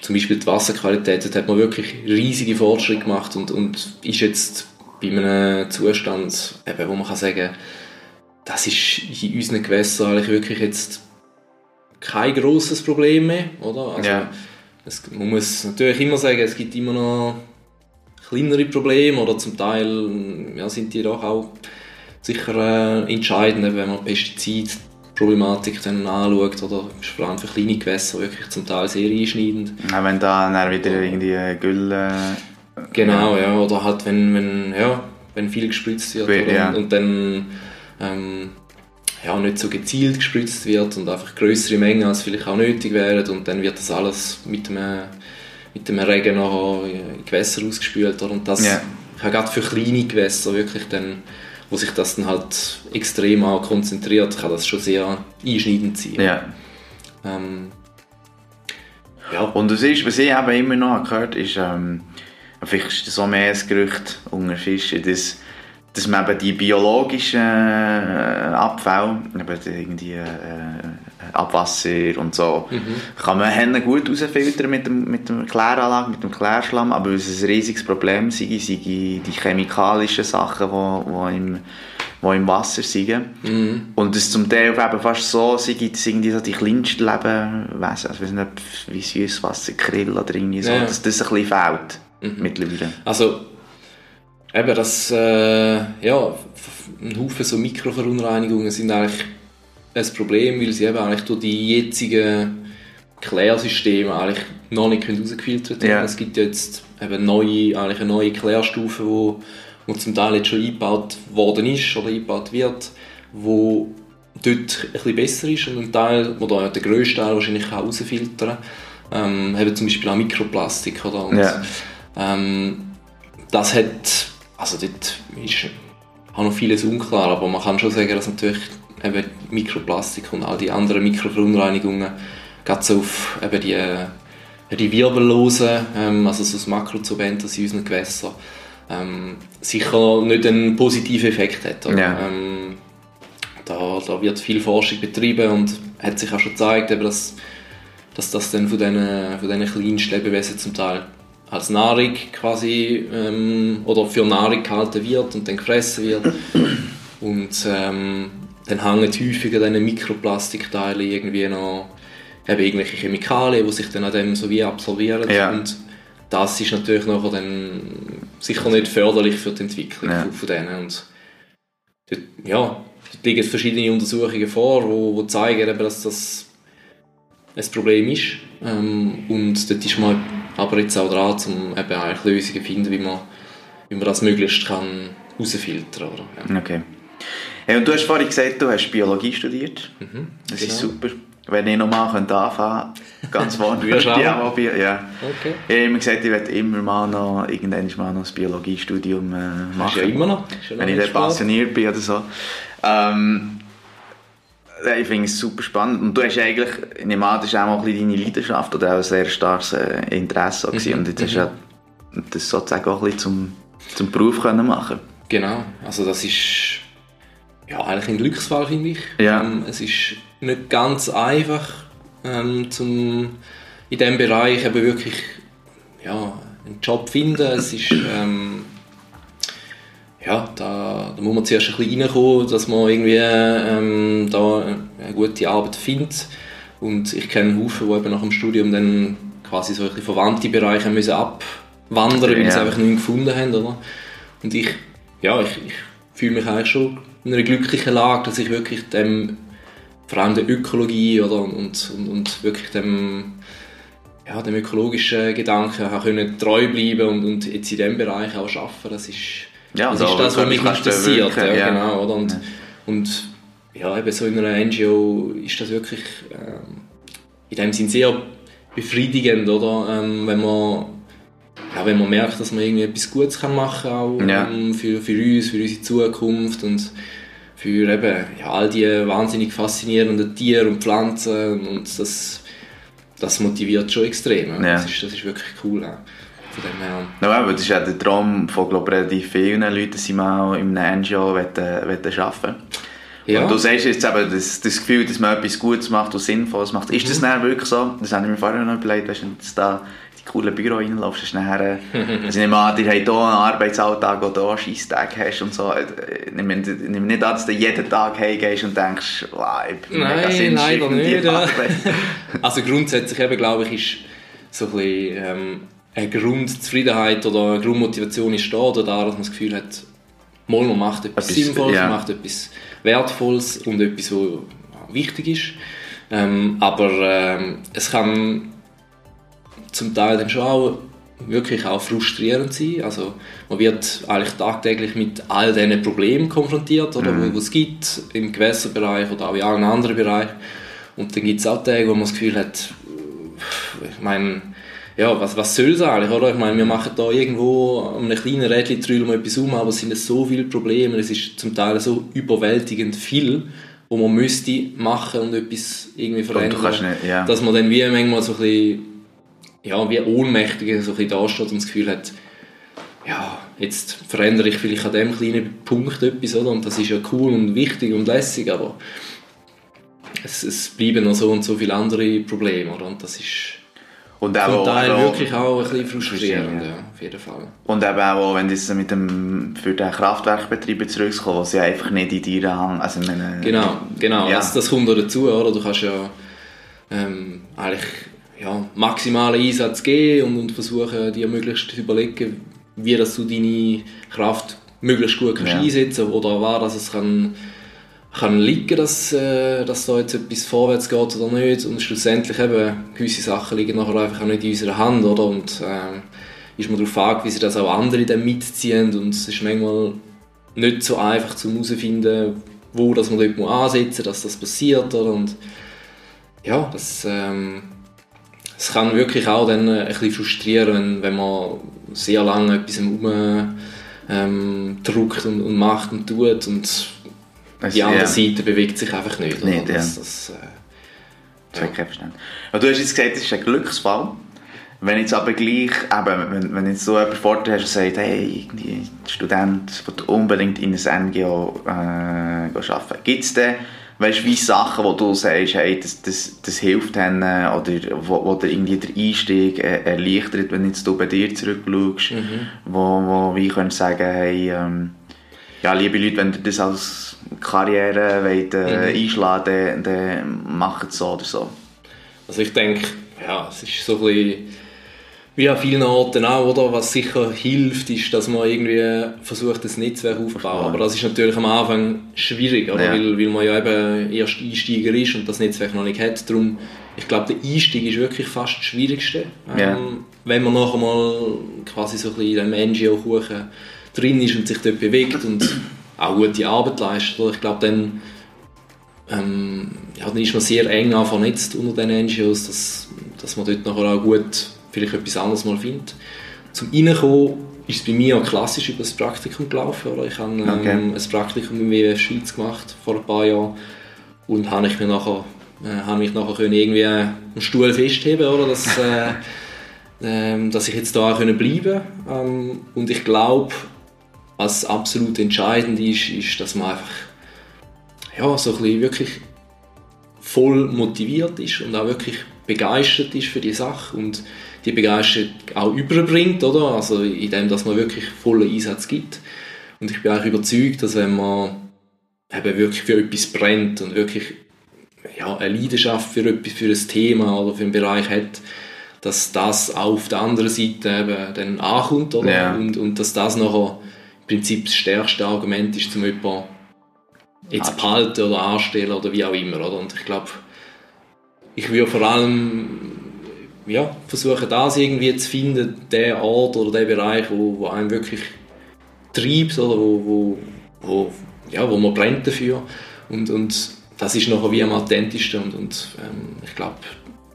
zum Beispiel die Wasserqualität, dort hat man wirklich riesige Fortschritte gemacht und, und ist jetzt bei einem Zustand, eben, wo man kann sagen das ist in unseren Gewässern eigentlich wirklich jetzt kein grosses Problem mehr, oder? Also, Ja. es, man muss natürlich immer sagen, es gibt immer noch kleinere Probleme oder zum Teil ja, sind die doch auch sicher äh, entscheidend, wenn man Pestizidproblematik dann anschaut oder vor allem für kleine Gewässer wirklich zum Teil sehr einschneidend. Auch wenn da dann wieder irgendwie äh, Gülle... Genau, ja, oder halt wenn, wenn, ja, wenn viel gespritzt wird oder, ja. und, und dann ähm, ja, nicht so gezielt gespritzt wird und einfach größere Mengen als vielleicht auch nötig wären und dann wird das alles mit dem, mit dem Regen nachher in Gewässer ausgespült oder? und das Ja. kann gerade für kleine Gewässer wirklich dann, wo sich das dann halt extrem konzentriert, kann das schon sehr einschneidend sein. Ja. Ähm, ja. Und was, ist, was ich eben immer noch gehört ist, ähm, vielleicht ist das auch mehr ein Gerücht unter Fischen, dass, dass man eben die biologischen äh, Abfälle, eben irgendwie äh, Abwasser und so, kann man Hennen gut rausfiltern mit dem, mit dem Kläranlage, mit dem Klärschlamm, aber weil es ein riesiges Problem sei, sei die chemikalischen Sachen, die, die im die im Wasser sind. Und es zum Teil eben fast so sind, dass irgendwie so die kleinsten Lebewesen, also ich weiß nicht, wie Süßwasser, Krill oder irgendwie so, Ja. dass das ein bisschen fehlt mittlerweile. Also, eben das, äh, ja, ein Haufen so Mikroverunreinigungen sind eigentlich ein Problem, weil sie eben eigentlich durch die jetzigen Klärsysteme eigentlich noch nicht können rausgefiltert werden. Ja. Es gibt jetzt eben neue, eigentlich eine neue Klärstufe, wo, wo zum Teil jetzt schon eingebaut worden ist oder eingebaut wird, wo dort ein bisschen besser ist und ein Teil, wo da der grösste Teil wahrscheinlich kann rausfiltern kann. Ähm, eben zum Beispiel auch Mikroplastik. Oder? Und, Ja. ähm, das hat, also dort ist auch noch vieles unklar, aber man kann schon sagen, dass natürlich eben Mikroplastik und all die anderen Mikroverunreinigungen gerade so auf eben die, die wirbellosen, ähm, also so das Makrozobentes in unseren Gewässern, ähm, sicher nicht einen positiven Effekt hat. Ja. Ähm, da, da wird viel Forschung betrieben und hat sich auch schon gezeigt, eben, dass, dass das dann von diesen, von diesen kleinsten Lebewesen zum Teil als Nahrung quasi ähm, oder für Nahrung gehalten wird und dann gefressen wird. Und ähm, dann hängen häufiger diese Mikroplastikteile irgendwie noch eben irgendwelche Chemikalien, die sich dann an dem so wie absorbieren. Ja. Und das ist natürlich nachher dann sicher nicht förderlich für die Entwicklung Ja. von, denen. Und dort, ja, dort liegen verschiedene Untersuchungen vor, wo, wo zeigen, eben, dass das ein Problem ist. Ähm, und dort ist man aber jetzt auch dran, um eben eigentlich Lösungen zu finden, wie man, wie man das möglichst kann rausfiltern kann. Ja. Okay. Hey, und du hast vorhin gesagt, du hast Biologie studiert. Mhm, Das genau. ist super. wenn ich nochmal anfangen könnte, ganz vorne wirst die auch? ja. Okay. Ich habe immer gesagt, ich werde immer mal noch, irgendwann mal noch ein Biologiestudium äh, Ist machen. ja immer noch. Ist ja noch wenn ich spät. passioniert bin oder so. Ähm, ja, ich finde es super spannend. Und du hast eigentlich, an, das ist auch mal ein bisschen deine Leidenschaft oder auch ein sehr starkes äh, Interesse. Mhm. Und jetzt hast du ja das sozusagen auch ein bisschen zum, zum Beruf können machen Genau, also das ist ja, eigentlich ein Glücksfall, finde ich. Ja. Ähm, es ist nicht ganz einfach, ähm, zum in diesem Bereich eben wirklich ja, einen Job zu finden. Es ist, ähm, ja, da, da muss man zuerst ein bisschen reinkommen, dass man irgendwie ähm, da eine gute Arbeit findet. Und ich kenne Haufen, die eben nach dem Studium dann quasi so ein bisschen verwandte Bereiche müssen abwandern, weil Ja. sie einfach nichts gefunden haben. Oder? Und ich, ja, ich, ich fühle mich eigentlich schon in einer glücklichen Lage, dass ich wirklich dem, vor allem der Ökologie oder, und, und, und wirklich dem, ja, dem ökologischen Gedanken treu bleiben und, und jetzt in diesem Bereich auch arbeiten. Das ist Ja, das, ist das was mich interessiert. bewirken, Ja, ja. Genau, oder? Und, und ja, eben so in einer NGO ist das wirklich ähm, in dem Sinn sehr befriedigend, oder? Ähm, wenn man ja, wenn man merkt, dass man irgendwie etwas Gutes kann machen auch Ja. ähm, für, für uns, für unsere Zukunft und für eben, ja, all die wahnsinnig faszinierenden Tiere und Pflanzen und das, das motiviert schon extrem. Ja. Ja. Das, ist, das ist wirklich cool. Ja. Von dem her. Ja, aber das ist ja der Traum von glaub, relativ vielen Leuten, dass sie mal in einem NGO wollen, wollen arbeiten Ja. Und du sagst jetzt eben das, das Gefühl, dass man etwas Gutes macht und Sinnvolles macht. Ist Mhm. das dann wirklich so? Das habe ich mir vorher noch überlegt, weißt wenn du da in die coolen Büro ist nachher, also ich nehme an, ihr habt hier einen Arbeitsalltag, wo du Scheisstage hast und so. Ich nehme, ich nehme nicht an, dass du jeden Tag heimgehst und denkst, wow, ich bin mega Nein, leider und die nicht. Ja. Also grundsätzlich eben, glaube ich, ist so ein bisschen, ähm, eine Grundzufriedenheit oder eine Grundmotivation ist da, oder da, dass man das Gefühl hat, mal man macht etwas, Etwas, Sinnvolles, man macht etwas Wertvolles und etwas, was wichtig ist. Ähm, aber ähm, es kann zum Teil dann schon auch wirklich auch frustrierend sein. Also man wird eigentlich tagtäglich mit all diesen Problemen konfrontiert, oder, Mhm. wo es gibt im Gewässerbereich oder auch in allen anderen Bereichen. Und dann gibt es auch Tage, wo man das Gefühl hat, ich meine, ja, was, was soll es eigentlich, oder? Ich meine, wir machen da irgendwo an einem kleinen Rädchen drüllen wir etwas um, aber es sind so viele Probleme, es ist zum Teil so überwältigend viel, wo man müsste machen und etwas irgendwie verändern, nicht, ja. dass man dann wie manchmal so ein bisschen, ja, wie ohnmächtig so ein bisschen dasteht und das Gefühl hat, ja, jetzt verändere ich vielleicht an dem kleinen Punkt etwas, oder? Und das ist ja cool und wichtig und lässig, aber es, es bleiben noch so und so viele andere Probleme, oder? Und das ist Und zum auch, wirklich auch ein bisschen frustrierend, ja. auf jeden Fall. Und eben auch, wenn das mit dem, für den Kraftwerkbetreiber zurückzukommen, was ja einfach nicht in deiner Hand, also meine, Genau, genau. Ja. Das, das kommt auch dazu, oder? Du kannst ja ähm, eigentlich ja, maximalen Einsatz geben und, und versuchen, dir möglichst zu überlegen, wie dass du deine Kraft möglichst gut kannst Ja. einsetzen oder war, dass es kann, kann liegen, dass, äh, dass da jetzt etwas vorwärts geht oder nicht. Und schlussendlich eben, gewisse Sachen liegen nachher einfach auch nicht in unserer Hand, oder? Und ähm, ist man darauf angewiesen, dass auch andere dann mitziehen und es ist manchmal nicht so einfach zu herausfinden, wo dass man dort ansetzen muss, dass das passiert. Oder? Und ja, das, ähm, es kann wirklich auch dann äh, ein bisschen frustrieren, wenn, wenn man sehr lange etwas rum ähm, und, und macht und tut und das- die andere ja. Seite bewegt sich einfach nicht. oder? Nicht, ja. das, das, äh, Das kein Verständnis. Aber du hast jetzt gesagt, es ist ein Glücksfall. Wenn jetzt aber gleich, eben, wenn, wenn jetzt so jemand vor dir hast und sagt, hey, irgendwie Student will unbedingt in ein NGO äh, arbeiten, gibt es denn, weißt du, wie Sachen, wo du sagst, hey, das, das, das hilft ihnen oder wo, wo dir irgendwie der Einstieg äh, erleichtert, wenn jetzt du bei dir zurückschaust, wo, wo wie könntest du sagen, hey, ähm, ja, liebe Leute, wenn ihr das als Karriere wollt, äh, einschlagen dann, dann macht es so oder so. Also ich denke, ja, es ist so ein bisschen wie an vielen Orten auch, oder? Was sicher hilft, ist, dass man irgendwie versucht, das Netzwerk aufzubauen. Aber das ist natürlich am Anfang schwierig, oder? Ja. Weil, weil man ja eben erst Einsteiger ist und das Netzwerk noch nicht hat. Darum, ich glaube, der Einstieg ist wirklich fast das Schwierigste. Ja. Ähm, wenn man nachher mal quasi so ein bisschen in diesem NGO-Kuchen drin ist und sich dort bewegt und auch gute Arbeit leistet, ich glaube, dann ähm, ja, dann ist man sehr eng vernetzt unter den NGOs, dass, dass man dort nachher auch gut vielleicht etwas anderes mal findet. Zum Reinkommen ist es bei mir auch klassisch über das Praktikum gelaufen. Oder? Ich habe ähm, okay. ein Praktikum im WWF Schweiz gemacht vor ein paar Jahren und habe ich mir nachher, äh, habe mich nachher können irgendwie einen Stuhl festheben oder dass, äh, äh, dass ich jetzt da auch können bleiben ähm, und ich glaube, was absolut entscheidend ist, ist, dass man einfach ja, so ein bisschen wirklich voll motiviert ist und auch wirklich begeistert ist für die Sache und die Begeisterung auch überbringt, oder? Also in dem, dass man wirklich vollen Einsatz gibt. Und ich bin auch überzeugt, dass wenn man eben wirklich für etwas brennt und wirklich ja, eine Leidenschaft für etwas, für ein Thema oder für einen Bereich hat, dass das auch auf der anderen Seite eben dann ankommt, oder? Ja. Und, und dass das nachher Prinzip das stärkste Argument ist, um jemanden jetzt behalten oder anstellen oder wie auch immer, oder? Und ich glaube, ich würde vor allem ja, versuchen, das irgendwie zu finden, der Ort oder der Bereich, wo, wo einem wirklich treibt oder wo, wo, wo, ja, wo man brennt dafür. Und, und das ist nachher wie am authentischsten und, und ähm, ich glaube,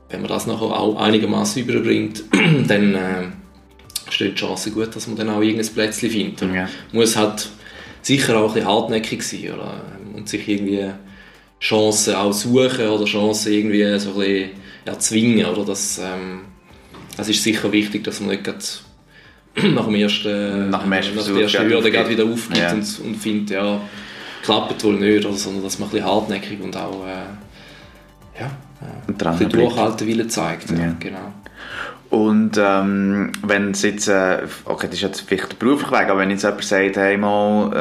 wenn man das nachher auch einigermaßen überbringt, dann äh, steht die Chance gut, dass man dann auch irgendein Plätzchen findet. Ja. Muss halt sicher auch ein bisschen hartnäckig sein oder, und sich irgendwie Chancen auch suchen oder Chancen irgendwie so ein bisschen erzwingen. Oder? Das, ähm, das ist sicher wichtig, dass man nicht nach dem ersten, nach, dem ersten nach der ersten Hürde wieder aufgibt ja. und, und findet, ja, klappt wohl nicht, oder, sondern dass man ein bisschen hartnäckig und auch äh, ja, äh, ein bisschen Durchhaltewille zeigt. Ja. Genau. Und ähm, wenn es jetzt, äh, okay, das ist jetzt vielleicht der berufliche Weg, aber wenn jetzt jemand sagt, hey mal,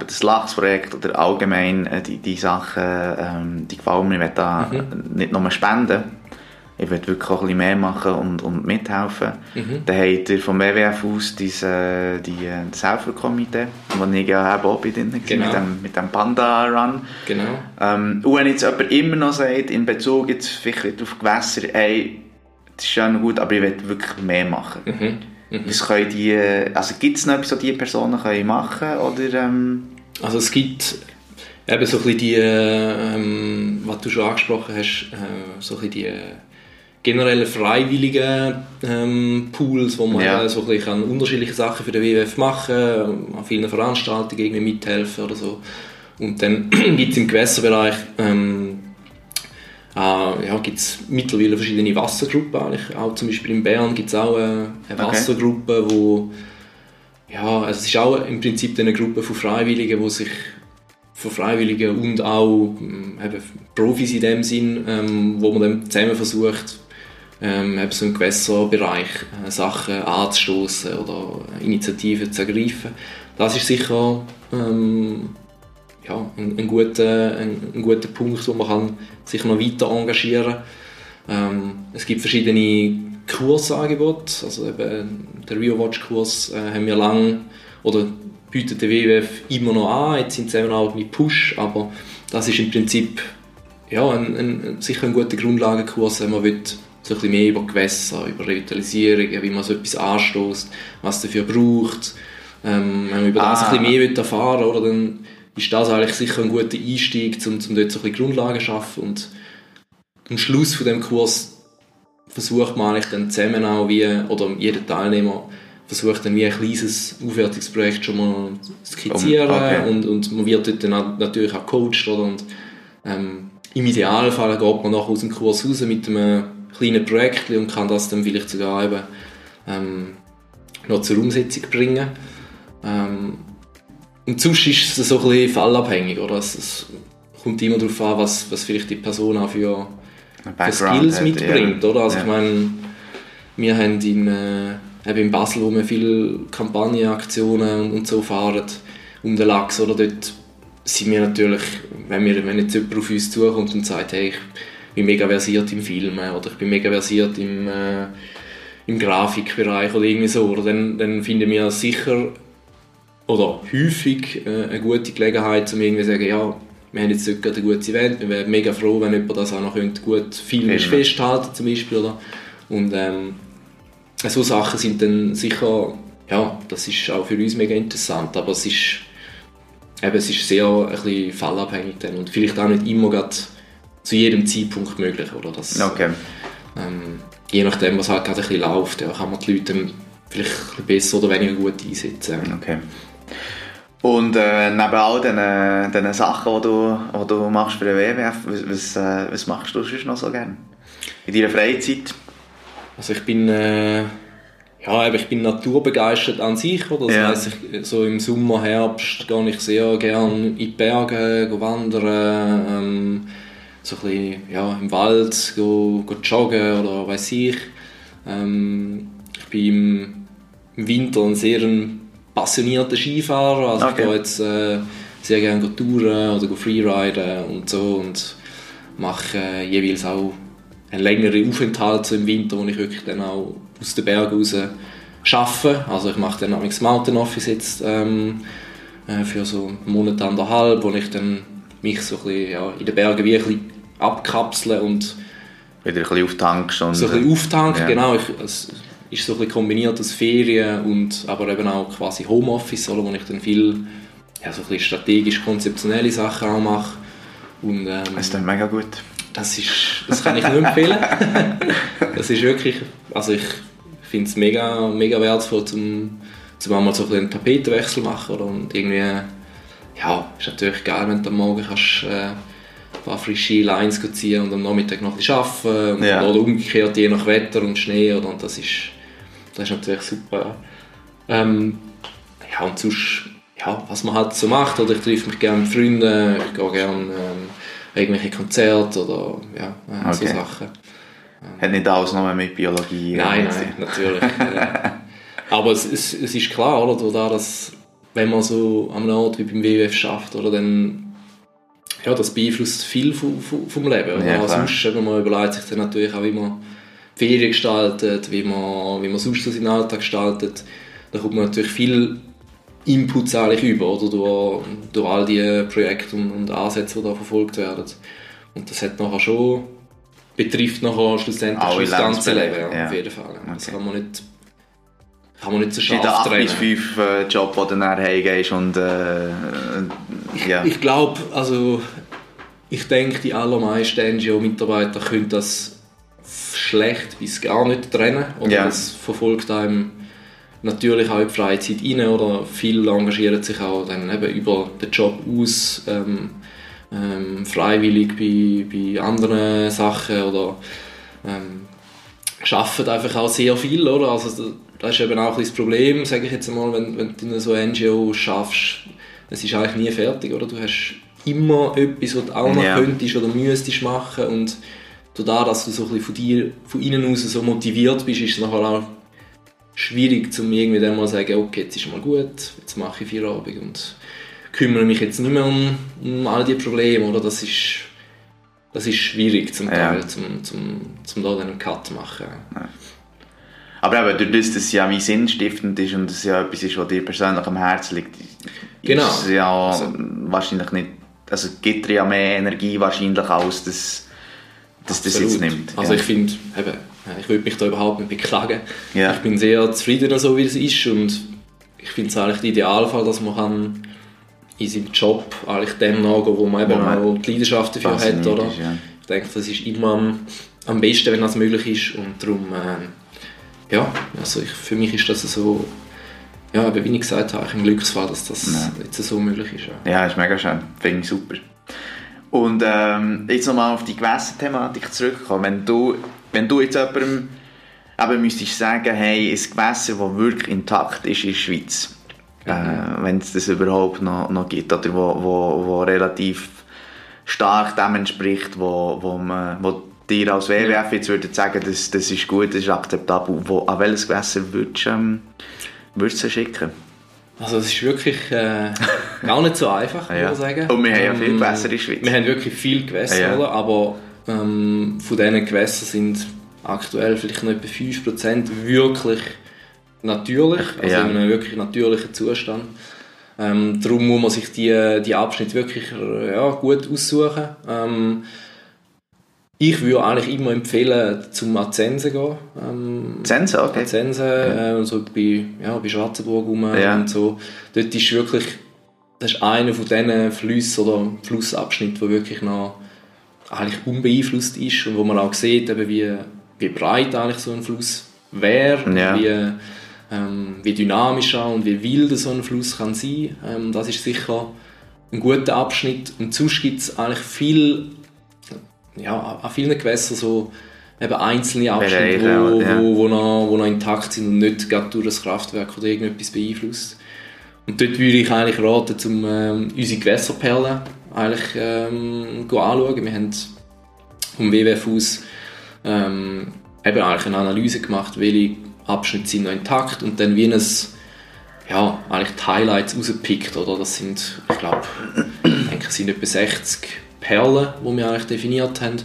äh, das Lachsprojekt oder allgemein äh, die, die Sachen, ähm, die gefallen mir, ich will da mhm. nicht nur spenden, ich will wirklich auch ein bisschen mehr machen und, und mithelfen. Mhm. Dann habt ihr vom WWF aus diese, die, das Helferkomitee, wo ich ja auch bei drin genau. mit dem, mit dem Panda-Run. Genau. Ähm, und wenn jetzt jemand immer noch sagt, in Bezug jetzt vielleicht auf Gewässer, ey, das ist ja gut, aber ich will wirklich mehr machen. Mhm. Mhm. Was können die, also gibt es noch etwas, was diese Personen können machen oder, ähm? Also es gibt eben so ein bisschen die, ähm, was du schon angesprochen hast, äh, so ein bisschen die generelle freiwilligen ähm, Pools, wo man ja. so ein bisschen unterschiedliche Sachen für den WWF machen kann, an vielen Veranstaltungen irgendwie mithelfen oder so. Und dann gibt es im Gewässerbereich ähm, äh, ja, gibt's mittlerweile verschiedene Wassergruppen. Eigentlich. Auch zum Beispiel in Bern gibt es auch eine, eine Wassergruppe, okay. wo ja, also es ist auch im Prinzip eine Gruppe von Freiwilligen, wo sich von Freiwilligen und auch ähm, eben Profis in dem Sinn, ähm, wo man dann zusammen versucht, ähm, eben so im Gewässerbereich äh, Sachen anzustoßen oder Initiativen zu ergreifen. Das ist sicher ähm, ja, ein, ein, guter, ein, ein, guter Punkt, wo man kann sich noch weiter engagieren kann. Ähm, es gibt verschiedene Kursangebote, also eben der RioWatch-Kurs äh, haben wir lang oder bietet der WWF immer noch an, jetzt sind sie auch mit Push, aber das ist im Prinzip ja, ein, ein, sicher ein guter Grundlagenkurs, wenn man will, so ein bisschen mehr über Gewässer, über Revitalisierung, wie man so etwas anstößt, was dafür braucht. Ähm, wenn man über das ah. ein bisschen mehr erfahren will, oder, dann ist das eigentlich sicher ein guter Einstieg, um, um dort so ein bisschen Grundlagen zu schaffen. Und am Schluss von dem Kurs versucht man eigentlich dann zusammen auch wie, oder jeder Teilnehmer versucht dann wie ein kleines Aufwertungsprojekt schon mal zu skizzieren okay. und, und man wird dort dann natürlich auch coacht oder und ähm, im Idealfall geht man nachher aus dem Kurs raus mit einem kleinen Projekt und kann das dann vielleicht sogar eben ähm, noch zur Umsetzung bringen. Ähm, und sonst ist es so ein bisschen fallabhängig, oder? Es, es kommt immer darauf an, was, was vielleicht die Person auch für, für Skills hat, mitbringt, ja. oder? Also ja. ich meine, wir haben in, äh, eben in Basel, wo wir viele Kampagnenaktionen und, und so fahren, um den Lachs, oder? Dort sind wir natürlich, wenn, wir, wenn jetzt jemand auf uns zukommt und sagt, hey, ich bin mega versiert im Film oder ich bin mega versiert im, äh, im Grafikbereich oder irgendwie so, oder dann, dann finden wir sicher oder häufig äh, eine gute Gelegenheit, um irgendwie zu sagen, ja, wir haben jetzt gerade ein gutes Event, wir wären mega froh, wenn jemand das auch noch könnte, gut filmisch ja. festhalten zum Beispiel. Oder? Und ähm, so Sachen sind dann sicher, ja, das ist auch für uns mega interessant, aber es ist eben, es ist sehr ein bisschen fallabhängig dann und vielleicht auch nicht immer gerade zu jedem Zeitpunkt möglich. Oder? Das, Okay. ähm, je nachdem, was halt gerade ein bisschen läuft, ja, kann man die Leute vielleicht ein bisschen besser oder weniger gut einsetzen. Okay. Und äh, neben all diesen, diesen Sachen, die du, die du machst für den WWF, was, was, äh, was machst du sonst noch so gerne? In deiner Freizeit? Also ich bin, äh, ja, ich bin naturbegeistert an sich, oder? Das Ja. heisst, ich, so im Sommer, Herbst gehe ich sehr gerne in die Berge, wandern, ähm, so ein bisschen, ja, im Wald go, go joggen oder weiß ich. Ähm, ich bin im, Winter ein sehr passionierter Skifahrer, also Okay. ich gehe jetzt äh, sehr gerne go touren oder go freeriden und so und mache äh, jeweils auch einen längeren Aufenthalt so im Winter, wo ich wirklich dann auch aus den Bergen raus arbeite. Also ich mache dann auch Mountain Office jetzt ähm, äh, für so einen Monat, anderthalb, wo ich dann mich so ein bisschen, ja, in den Bergen wie ein bisschen abkapsle und Wieder ein bisschen auftankst und... so ein bisschen auftanken. Ja. Genau, ich, es ist so ein bisschen kombiniert aus Ferien und aber eben auch quasi Homeoffice, oder, wo ich dann viel ja, so ein bisschen strategisch-konzeptionelle Sachen auch mache. Und, ähm, Das ist dann mega gut. das, ist, das kann ich nur empfehlen. das ist wirklich, also ich finde es mega, mega wertvoll, zum, zum einmal so ein einen Tapetenwechsel machen oder? und irgendwie, ja, ist natürlich geil, wenn du am Morgen kannst, äh, paar frische Lines ziehen und am Nachmittag noch ein bisschen arbeiten und, Ja. oder umgekehrt, je nach Wetter und Schnee oder? und das ist, das ist natürlich super. Ähm, ja, und sonst, ja, was man halt so macht, oder ich treffe mich gerne mit Freunden, ich gehe gerne ähm, irgendwelche Konzerte oder ja, äh, so Okay. Sachen. Hat nicht alles nur mit Biologie... Nein, äh, nein, natürlich. ja. Aber es, es, es ist klar, oder, dass, wenn man so am Ort wie beim WWF schafft, oder, dann ja, das beeinflusst viel vom, vom, Leben. Ja, klar. sonst, eben, man überlegt sich dann natürlich auch, wie man Ferien gestaltet, wie man, wie man sonst so seinen Alltag gestaltet. Da kommt man natürlich viel Inputs eigentlich über, oder, durch, durch all die Projekte und, und Ansätze, die da verfolgt werden. Und das hat nachher schon, betrifft nachher schlussendlich Alle schon das ganze Leben, ja, ja. auf jeden Fall. Das Okay. kann man nicht, kann man nicht so Ist nicht der scharf 8 bis trennen. 5 äh, Job, wo du dann heimgehst und... Äh, äh, ja. Ich glaube, also ich denke, die allermeisten NGO-Mitarbeiter können das schlecht bis gar nicht trennen. Oder Ja. das verfolgt einem natürlich auch in die Freizeit rein. Oder viele engagieren sich auch dann eben über den Job aus, ähm, ähm, freiwillig bei, bei anderen Sachen oder ähm, arbeiten einfach auch sehr viel. Oder? Also, da- das ist eben auch ein das Problem, sage ich jetzt einmal, wenn, wenn du in so NGO schaffst, es ist eigentlich nie fertig, oder? Du hast immer etwas, was du auch noch Ja. könntest oder müsstest machen und dadurch, dass du so ein bisschen von dir, von innen aus so motiviert bist, ist es nachher auch schwierig, um irgendwie dann mal zu sagen, okay, jetzt ist mal gut, jetzt mache ich Feierabend und kümmere mich jetzt nicht mehr um, um all die Probleme, oder? Das ist, das ist schwierig zum Ja. Teil, zum, zum, zum da dann einen Cut zu machen. Aber eben, durch das, dass es ja wie sinnstiftend ist und es ja etwas ist, was dir persönlich am Herzen liegt, Genau. ist es ja Also- wahrscheinlich nicht... Also gibt dir ja mehr Energie wahrscheinlich, als das, dass das jetzt nimmt. Also ja. ich finde, ich würde mich da überhaupt nicht beklagen. Ja. Ich bin sehr zufrieden, so wie es ist und ich finde es eigentlich der Idealfall, dass man kann in seinem Job eigentlich dem nachgehen, wo man eben Wo man auch die Leidenschaft dafür hat. Oder? ist, ja. Ich denke, das ist immer am, am besten, wenn das möglich ist und darum, äh, ja, also ich, für mich ist das so, ja, eben wie ich gesagt habe, ein Glücksfall, dass das Ja. jetzt so möglich ist. Ja. Ja, ist mega schön. Finde ich super. Und ähm, jetzt nochmal auf die Gewässerthematik zurückkommen. Wenn du, wenn du jetzt jemandem eben müsstest sagen, hey, ein Gewässer, das wirklich intakt ist in der Schweiz, äh, wenn es das überhaupt noch, noch gibt, oder wo, wo, wo relativ stark dem entspricht, wo, wo, man, wo dir als WWF jetzt würdet sagen, das, das ist gut, das ist akzeptabel, wo, an welches Gewässer würdest du ähm, würdest du sie schicken? Also es ist wirklich äh, gar nicht so einfach, Ja. muss ich sagen. Und wir haben ja viele Ähm, Gewässer in der Schweiz. Wir haben wirklich viele Gewässer, Ja. oder? aber ähm, von diesen Gewässern sind aktuell vielleicht noch etwa 5% wirklich natürlich, also Ja. in einem wirklich natürlichen Zustand. Ähm, darum muss man sich die, die Abschnitte wirklich äh, ja, gut aussuchen. Ähm, ich würde eigentlich immer empfehlen, zum Azense gehen. Ähm, Zense, okay. Zense, äh, so bei, ja, bei Schwarzenburg rum Ja. und so. Dort ist wirklich das ist einer von diesen Flüssen oder Flussabschnitten, der wirklich noch eigentlich unbeeinflusst ist und wo man auch sieht, eben wie, wie breit eigentlich so ein Fluss wäre, ja. wie, ähm, wie dynamisch und wie wild so ein Fluss kann sein. Ähm, das ist sicher ein guter Abschnitt. Und sonst gibt es eigentlich viel, ja, an vielen Gewässern so eben einzelne Abschnitte, wo, ja. wo, wo, noch, wo noch intakt sind und nicht gerade durch das Kraftwerk oder irgendetwas beeinflusst. Und dort würde ich eigentlich raten, um ähm, unsere Gewässerperlen eigentlich ähm, anschauen. Wir haben vom WWF aus ähm, eben eigentlich eine Analyse gemacht, welche Abschnitte sind noch intakt und dann wie ein ja, eigentlich die Highlights rausgepickt, oder? Das sind, ich glaube, ich denke, es sind etwa 60 Perlen, die wir eigentlich definiert haben.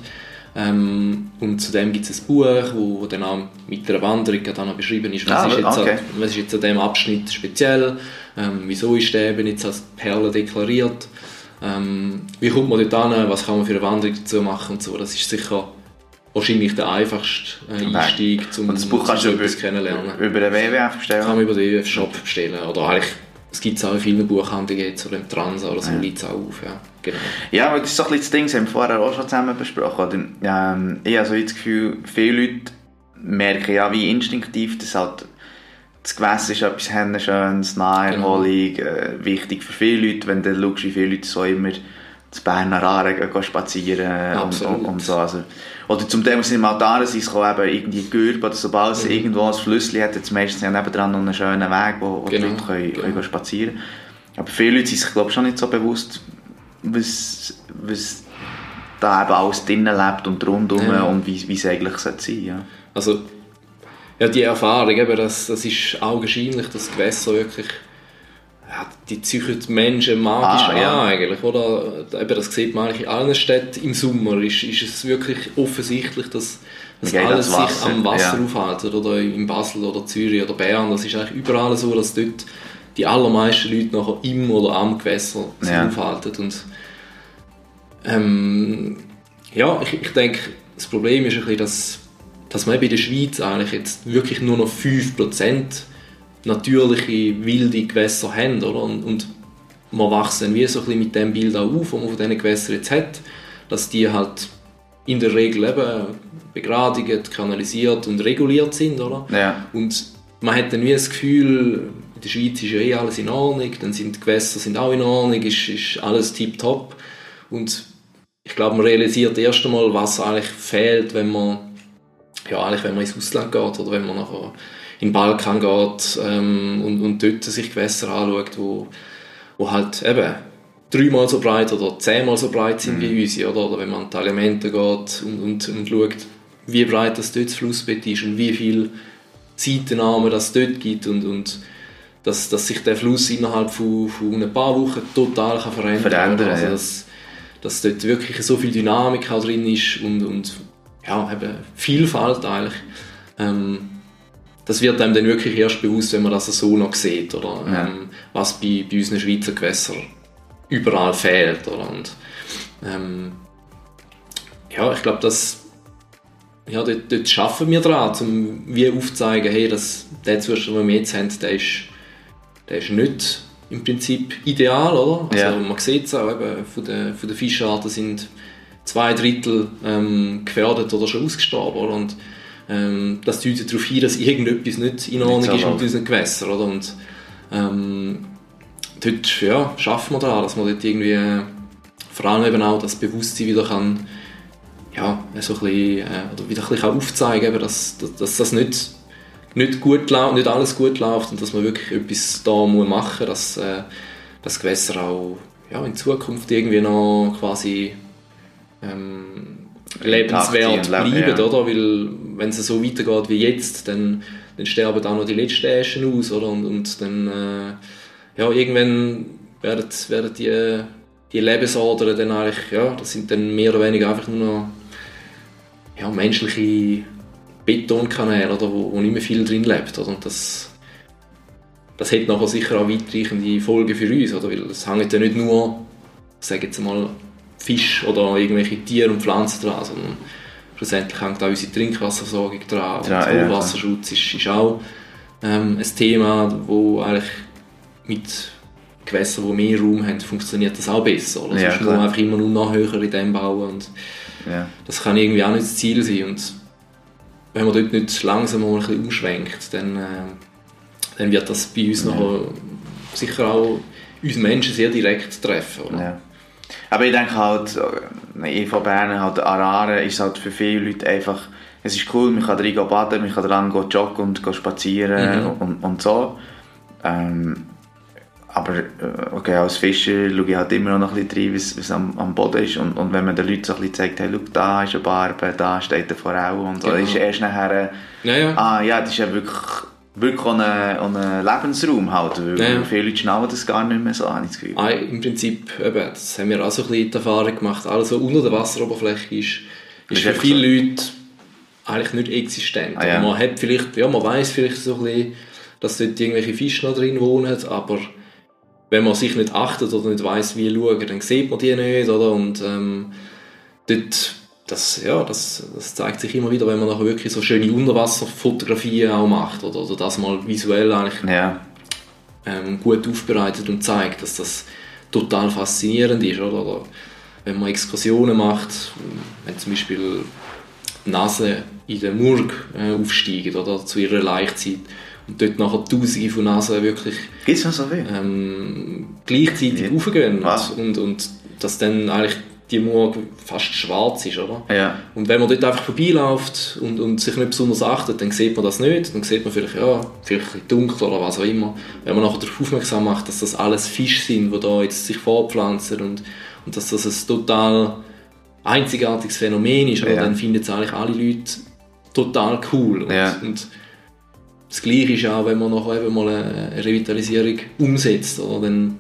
Ähm, und zudem gibt es ein Buch, wo, wo dann auch mit der Wanderung dann noch beschrieben ist, was, ah, ist, jetzt okay. an, was ist jetzt an diesem Abschnitt speziell, ähm, wieso ist der eben jetzt als Perle deklariert, ähm, wie kommt man dort an, was kann man für eine Wanderung dazu machen und so. Das ist sicher wahrscheinlich der einfachste äh, Einstieg, um das Buch kannst du über, kennenlernen. Über den WWF bestellen? Kann man über den WWF-Shop bestellen. Oder eigentlich, es gibt es auch in vielen Buchhandlungen, jetzt, oder im Transa oder so, ja. liegt es auch auf. Ja, genau. ja das ist so ein bisschen das Ding, das haben wir vorher auch schon zusammen besprochen. Oder, ähm, ich habe so das Gefühl, viele Leute merken ja wie instinktiv, dass halt das Gewässer ist etwas Schönes, Naherholung, genau. äh, wichtig für viele Leute, wenn du schaust, wie viele Leute so immer zu Berner Aare gehen spazieren und, und, und, so. Also, oder zum Teil sind im Altarensee eben irgendwie Gürb oder sobald es mhm. irgendwo ein Flüssli hat, jetzt meistens ja nebendran noch einen schönen Weg, wo, wo genau. die Leute können, genau. können spazieren können. Aber viele Leute sind sich glaube schon nicht so bewusst, was, was da eben alles drinnen lebt und rundum ja. und wie, wie es eigentlich sein sollte. Ja. Also, ja, die Erfahrung, eben, das, das ist augenscheinlich, dass Gewässer wirklich die ziehen die Menschen magisch ah, ja. an eigentlich, oder? Eben, das sieht man eigentlich in allen Städten im Sommer, ist, ist es wirklich offensichtlich, dass, dass alles das sich am Wasser ja. aufhält, oder in Basel oder Zürich oder Bern, das ist eigentlich überall so, dass dort die allermeisten Leute nachher im oder am Gewässer sich ja. aufhalten und ähm, ja, ich, ich denke, das Problem ist ein bisschen, dass, dass man in der Schweiz eigentlich jetzt wirklich nur noch 5% natürliche wilde Gewässer haben. Oder? Und, und man wächst dann wie so ein bisschen mit dem Bild auch auf, das man von diesen Gewässern jetzt hat, dass die halt in der Regel eben begradigt, kanalisiert und reguliert sind. Oder? Ja. Und man hat dann wie das Gefühl, in der Schweiz ist ja eh alles in Ordnung, dann sind die Gewässer sind auch in Ordnung, ist, ist alles tiptop. Und ich glaube, man realisiert erst einmal, was eigentlich fehlt, wenn man, ja, eigentlich, wenn man ins Ausland geht oder wenn man nachher in den Balkan geht ähm, und, und dort sich Gewässer anschaut, wo, wo halt eben dreimal so breit oder zehnmal so breit sind mhm. wie unsere, oder? oder wenn man an die Elemente geht und, und, und schaut, wie breit das dort das Flussbett ist und wie viel Seitenarme das dort gibt und, und dass, dass sich der Fluss innerhalb von, von ein paar Wochen total kann verändern kann. Also, dass, dass dort wirklich so viel Dynamik auch drin ist und, und ja, eben Vielfalt eigentlich. Ähm, das wird einem dann wirklich erst bewusst, wenn man das so noch sieht, oder? Ja. Ähm, was bei, bei unseren Schweizer Gewässern überall fehlt. Oder? Und, ähm, ja, ich glaube, das ja, dort, dort schaffen wir daran, um wie aufzuzeigen, hey, dass der Zustand, den wir jetzt haben, der ist, der ist nicht im Prinzip ideal, oder? Also ja. man sieht es auch, eben, von den, von den Fischarten sind zwei Drittel ähm, gefährdet oder schon ausgestorben, oder? Und ähm, das deutet darauf hin, dass irgendetwas nicht in Ordnung ist mit unseren Gewässern. Oder? Und ähm, dort ja, schaffen wir da, dass man dort irgendwie vor allem eben auch das Bewusstsein wieder kann, ja, so ein bisschen, äh, oder wieder ein bisschen aufzeigen kann, dass, dass, dass das nicht, nicht, gut nicht alles gut läuft und dass man wirklich etwas da muss machen muss, dass äh, das Gewässer auch ja, in Zukunft irgendwie noch quasi ähm, lebenswert bleiben, ja. oder? Weil wenn es so weitergeht wie jetzt, dann, dann sterben auch noch die letzten Äschen aus, oder? Und, und dann, äh, ja, irgendwann werden, werden die, die Lebensadern dann eigentlich, ja, das sind dann mehr oder weniger einfach nur noch ja, menschliche Betonkanäle, oder, wo, wo nicht mehr viel drin lebt, oder? Und das, das hat nachher sicher auch weitreichende Folgen für uns, oder? Weil es hängt ja nicht nur, ich sage jetzt mal, Fisch oder irgendwelche Tiere und Pflanzen dran, sondern schlussendlich hängt auch unsere Trinkwasserversorgung dran. Ja, und Hochwasserschutz ist, ist auch ähm, ein Thema, wo eigentlich mit Gewässer, die mehr Raum haben, funktioniert das auch besser. Oder? Ja, Sonst klar. nur einfach immer nur noch höher in dem bauen und Ja. das kann irgendwie auch nicht das Ziel sein. Und wenn man dort nicht langsam mal ein bisschen umschwenkt, dann, äh, dann wird das bei uns nachher sicher auch uns Menschen sehr direkt treffen. Oder? Aber ich denke halt, ich von Bern, halt Arare ist halt für viele Leute einfach, es ist cool, man kann rein baden, man kann dran gehen joggen und gehen spazieren Mhm. und, und so. Ähm, aber äh, okay, als Fischer schaue ich halt immer noch ein bisschen rein, was, was am, am Boden ist. Und, und wenn man den Leuten so ein bisschen zeigt, hey, schau, da ist eine Barbe, da steht eine Forelle und so, Genau. ist erst nachher, Ja, ja. ah ja, das ist ja wirklich, wirklich auch ein, auch ein Lebensraum halt, weil Ja, viele Leute schnallen das gar nicht mehr so, Gefühl. Ah, Im Prinzip, eben, das haben wir auch so ein bisschen die Erfahrung gemacht, alles was unter der Wasseroberfläche ist, ist ist für viele Leute eigentlich nicht existent. Ah, ja. Man hat vielleicht, ja, man weiß vielleicht so ein bisschen, dass dort irgendwelche Fische noch drin wohnen, aber wenn man sich nicht achtet oder nicht weiß, wie schauen, dann sieht man die nicht, oder? Und ähm, dort, das, ja, das, das zeigt sich immer wieder, wenn man nachher wirklich so schöne Unterwasserfotografien auch macht, oder, oder das mal visuell eigentlich Ja, ähm, gut aufbereitet und zeigt, dass das total faszinierend ist. Oder? oder wenn man Exkursionen macht, wenn zum Beispiel die Nase in den Murg äh, aufsteigen oder zu ihrer Laichzeit und dort nachher tausende von Nasen wirklich gibt es noch so viel? ähm, gleichzeitig Ja. raufgehen Was? und, und, und dass dann eigentlich die Murg fast schwarz ist, oder? Ja. Und wenn man dort einfach vorbeiläuft und, und sich nicht besonders achtet, dann sieht man das nicht. Dann sieht man vielleicht, ja, vielleicht ein dunkel oder was auch immer. Wenn man nachher darauf aufmerksam macht, dass das alles Fische sind, die da jetzt sich fortpflanzen und, und dass das ein total einzigartiges Phänomen ist? Ja. dann finden es eigentlich alle Leute total cool. Und, Ja. und das Gleiche ist auch, wenn man nachher eben mal eine Revitalisierung umsetzt, oder? dann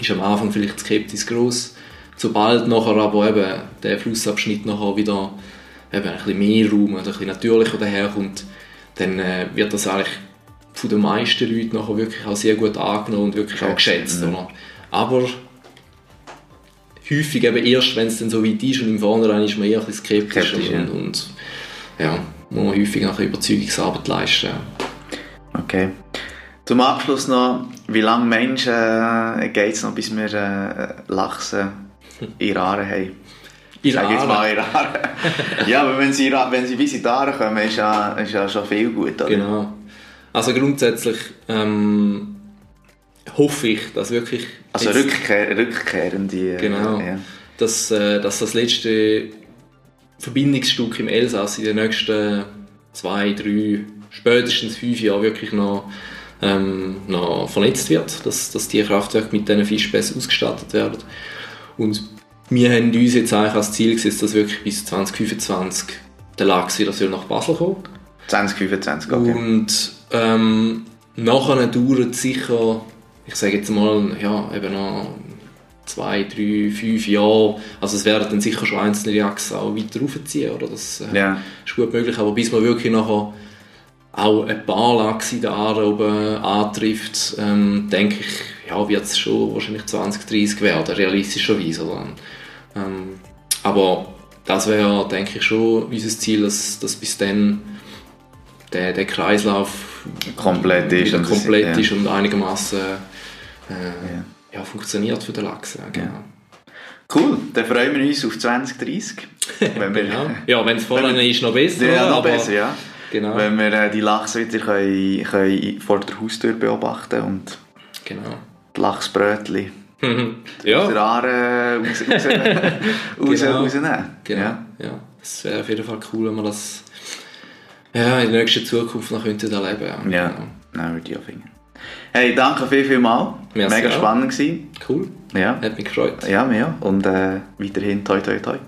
ist am Anfang vielleicht Skepsis groß. Sobald nachher aber eben der Flussabschnitt nachher wieder eben ein bisschen mehr Raum und ein bisschen natürlicher daherkommt, dann äh, wird das eigentlich von den meisten Leuten nachher wirklich auch sehr gut angenommen und wirklich auch geschätzt. Mhm. Oder? Aber häufig eben erst, wenn es dann so weit ist und im Vornherein ist man eher ein bisschen skeptisch, Skeptisch, und, ja. und ja, muss man häufig nachher Überzeugungsarbeit leisten. Okay. Zum Abschluss noch, wie lange Menschen äh, geht es noch, bis wir äh, Lachse Aare haben? In Sag jetzt mal Aare. ja, aber wenn sie, wenn sie bis in die Aare kommen, ist ja, ist ja schon viel gut, oder? Genau. Also grundsätzlich ähm, hoffe ich, dass wirklich Also Rückkehr, Rückkehrende. äh, Genau. Ja. dass, äh, dass das letzte Verbindungsstück im Elsass in den nächsten zwei, drei, spätestens fünf Jahren wirklich noch, ähm, noch vernetzt wird, dass, dass die Kraftwerke mit diesen Fischen besser ausgestattet werden. Und wir haben uns jetzt eigentlich als Ziel gesetzt, dass wirklich bis 2025 der Lachs wieder soll nach Basel kommen 2025, okay. und ähm, nachher dauert es sicher, ich sage jetzt mal, ja, eben noch zwei, drei, fünf Jahre. Also es werden dann sicher schon einzelne Achsen auch weiter raufziehen, oder? Das äh, Ja. ist gut möglich. Aber bis man wirklich nachher auch ein paar Lachse Aare oben antrifft, ähm, denke ich, ja, wird es schon wahrscheinlich 20, 30 werden, realistischerweise. Oder? Ähm, aber das wäre, denke ich, schon unser Ziel, dass, dass bis dann der, der Kreislauf Komplett ist und das- komplett ja. ist und einigermaßen äh, ja. funktioniert für den Lachs. Ja, genau. Cool, dann freuen wir uns auf 2030. Wenn wir, Genau. Ja, wenn es vorne ist, noch besser. Ja, noch aber- besser, ja. Genau. Wenn wir äh, die Lachs wieder können, können vor der Haustür beobachten und genau. die Lachsbrötchen aus der ja, Aare raus, raus, raus, Genau. rausnehmen. genau. Ja. Ja. Das wäre auf jeden Fall cool, wenn wir das ja, in der nächsten Zukunft noch könnten erleben könnten. Ja, nein, würde ich auch finden. Hey, danke viel, viel mal. Merci Mega auch. spannend gewesen. Cool. Ja, Hat mich gefreut. ja, mir ja. Und äh, weiterhin toi toi toi.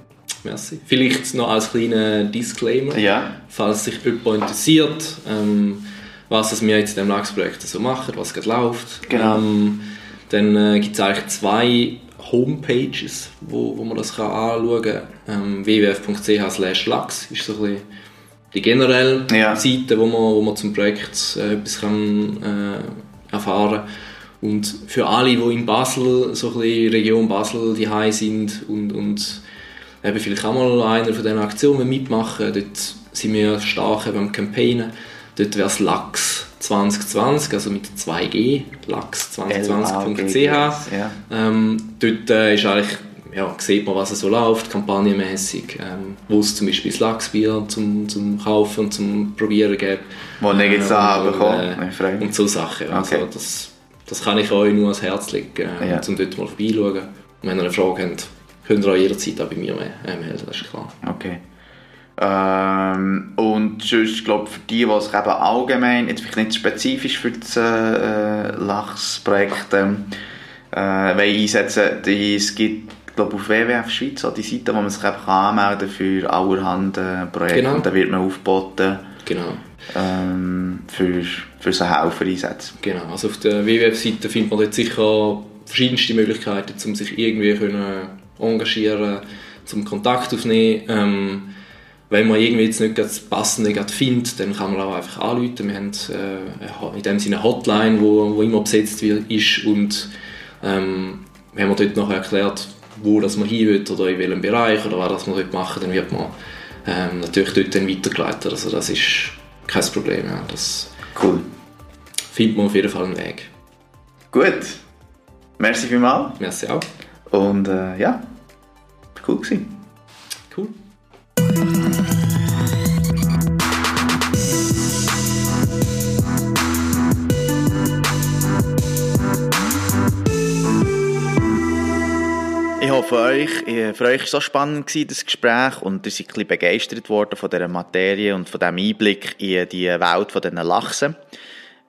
Merci. Vielleicht noch als kleiner Disclaimer. Ja, falls sich jemand interessiert, ähm, was wir jetzt in diesem Lachsprojekt so machen, was gerade läuft. Genau. Ähm, dann äh, gibt es eigentlich zwei Homepages, wo, wo man das kann anschauen kann. Ähm, www.ch slash lachs ist so ein bisschen die generelle Ja. Seite, wo man, wo man zum Projekt äh, etwas kann, äh, erfahren Und für alle, die in Basel, so ein bisschen Region Basel, die sind und, und eben vielleicht auch mal einer von diesen Aktionen mitmachen, dort sind wir stark eben am Campaignen. Dort wäre es Lachs 2020, also mit 2G, lachs2020.ch. Ja. Ähm, dort äh, ist eigentlich, ja, sieht man, was so läuft, kampagnenmäßig, ähm, wo es zum Beispiel das Lachsbier zum, zum Kaufen und zum Probieren gibt. Wo ich jetzt da äh, bekommen und, und so Sachen. Also okay. das, das kann ich euch nur ans Herz legen, äh, ja. um dort mal vorbeischauen. Und wenn ihr eine Frage habt, könnt ihr auch jederzeit auch bei mir äh, melden, das ist klar. Okay. Ähm, und sonst, glaube für die, die sich eben allgemein, jetzt vielleicht nicht spezifisch für das äh, Lachsprojekt ähm, äh, einsetzen die, es gibt glaube auf WWF Schweiz auch die Seite, wo man sich anmelden kann für allerhand äh, Projekte genau. und dann wird man aufgeboten genau. ähm, für, für so Helfereinsätze. Genau, also auf der WWF-Seite findet man dort sicher verschiedenste Möglichkeiten, um sich irgendwie können engagieren, zum Kontakt aufnehmen. Ähm, wenn man irgendwie jetzt nicht das Passende findet, dann kann man auch einfach anrufen. Wir haben äh, in dem Sinne eine Hotline, wo, wo immer besetzt wird, ist und ähm, wenn man dort noch erklärt, wo das man hin will oder in welchem Bereich oder was man dort machen dann wird man ähm, natürlich dort dann weitergeleitet. Also das ist kein Problem. Ja. Das cool. findet man auf jeden Fall einen Weg. Gut. Merci vielmals. Merci auch. Und äh, ja, cool gewesen. Cool. Ich hoffe, euch, für euch war es so spannend, gewesen, das Gespräch, und ihr seid ein bisschen begeistert worden von dieser Materie und von diesem Einblick in die Welt von diesen Lachsen.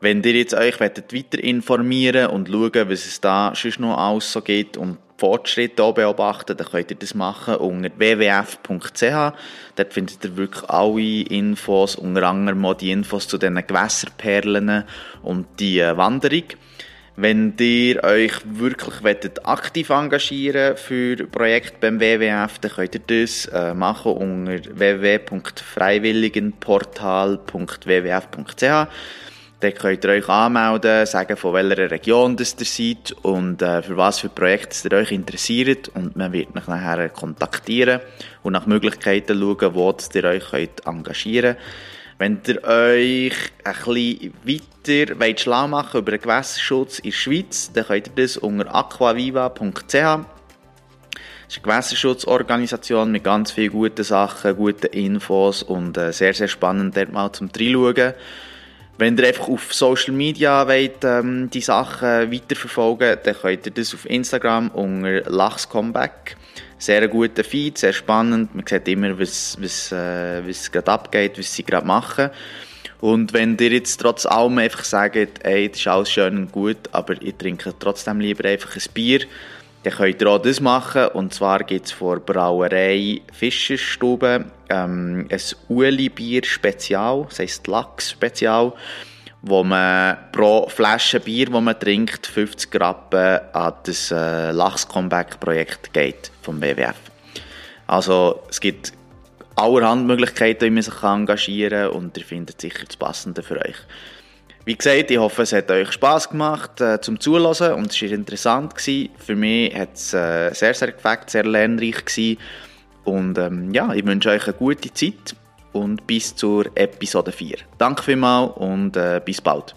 Wenn ihr jetzt euch weiter informieren und schauen, was es da sonst noch alles so gibt und Fortschritte hier beobachten, dann könnt ihr das machen unter wwf.ch. Dort findet ihr wirklich alle Infos, unter anderem auch die Infos zu diesen Gewässerperlen und die Wanderung. Wenn ihr euch wirklich aktiv engagieren für Projekte beim WWF, dann könnt ihr das äh, machen unter www.freiwilligenportal.wwf.ch. Dann könnt ihr euch anmelden, sagen, von welcher Region das ihr seid und äh, für was für Projekte ihr euch interessiert. Und man wird euch nachher kontaktieren und nach Möglichkeiten schauen, wo ihr euch könnt engagieren könnt. Wenn ihr euch ein bisschen weiter wollt schlau machen über den Gewässerschutz in der Schweiz, dann könnt ihr das unter aquaviva.ch das ist eine Gewässerschutzorganisation mit ganz vielen guten Sachen, guten Infos und äh, sehr, sehr spannend dort mal zum Reinschauen. Wenn ihr einfach auf Social Media wollt, ähm, die Sachen weiterverfolgen dann könnt ihr das auf Instagram unter Lachscomeback. Sehr guter Feed, sehr spannend. Man sieht immer, was, was, äh, was gerade abgeht, was sie gerade machen. Und wenn ihr jetzt trotz allem einfach sagt, ey, das ist alles schön und gut, aber ihr trinkt trotzdem lieber einfach ein Bier, dann könnt ihr auch das machen. Und zwar gibt es vor Brauerei Fischerstube ähm, ein Ueli-Bier Spezial, das heisst Lachs Spezial, wo man pro Flasche Bier, die man trinkt, 50 Rappen an das äh, Lachs-Comeback-Projekt geht vom WWF. Also es gibt allerhand Möglichkeiten, wie man sich engagieren kann und ihr findet sicher das Passende für euch. Wie gesagt, ich hoffe, es hat euch Spass gemacht äh, zum Zuhören und es war interessant. Gewesen. Für mich hat es äh, sehr, sehr gefällt, sehr lernreich gewesen. Und ähm, ja, ich wünsche euch eine gute Zeit und bis zur Episode 4. Danke vielmals und äh, bis bald.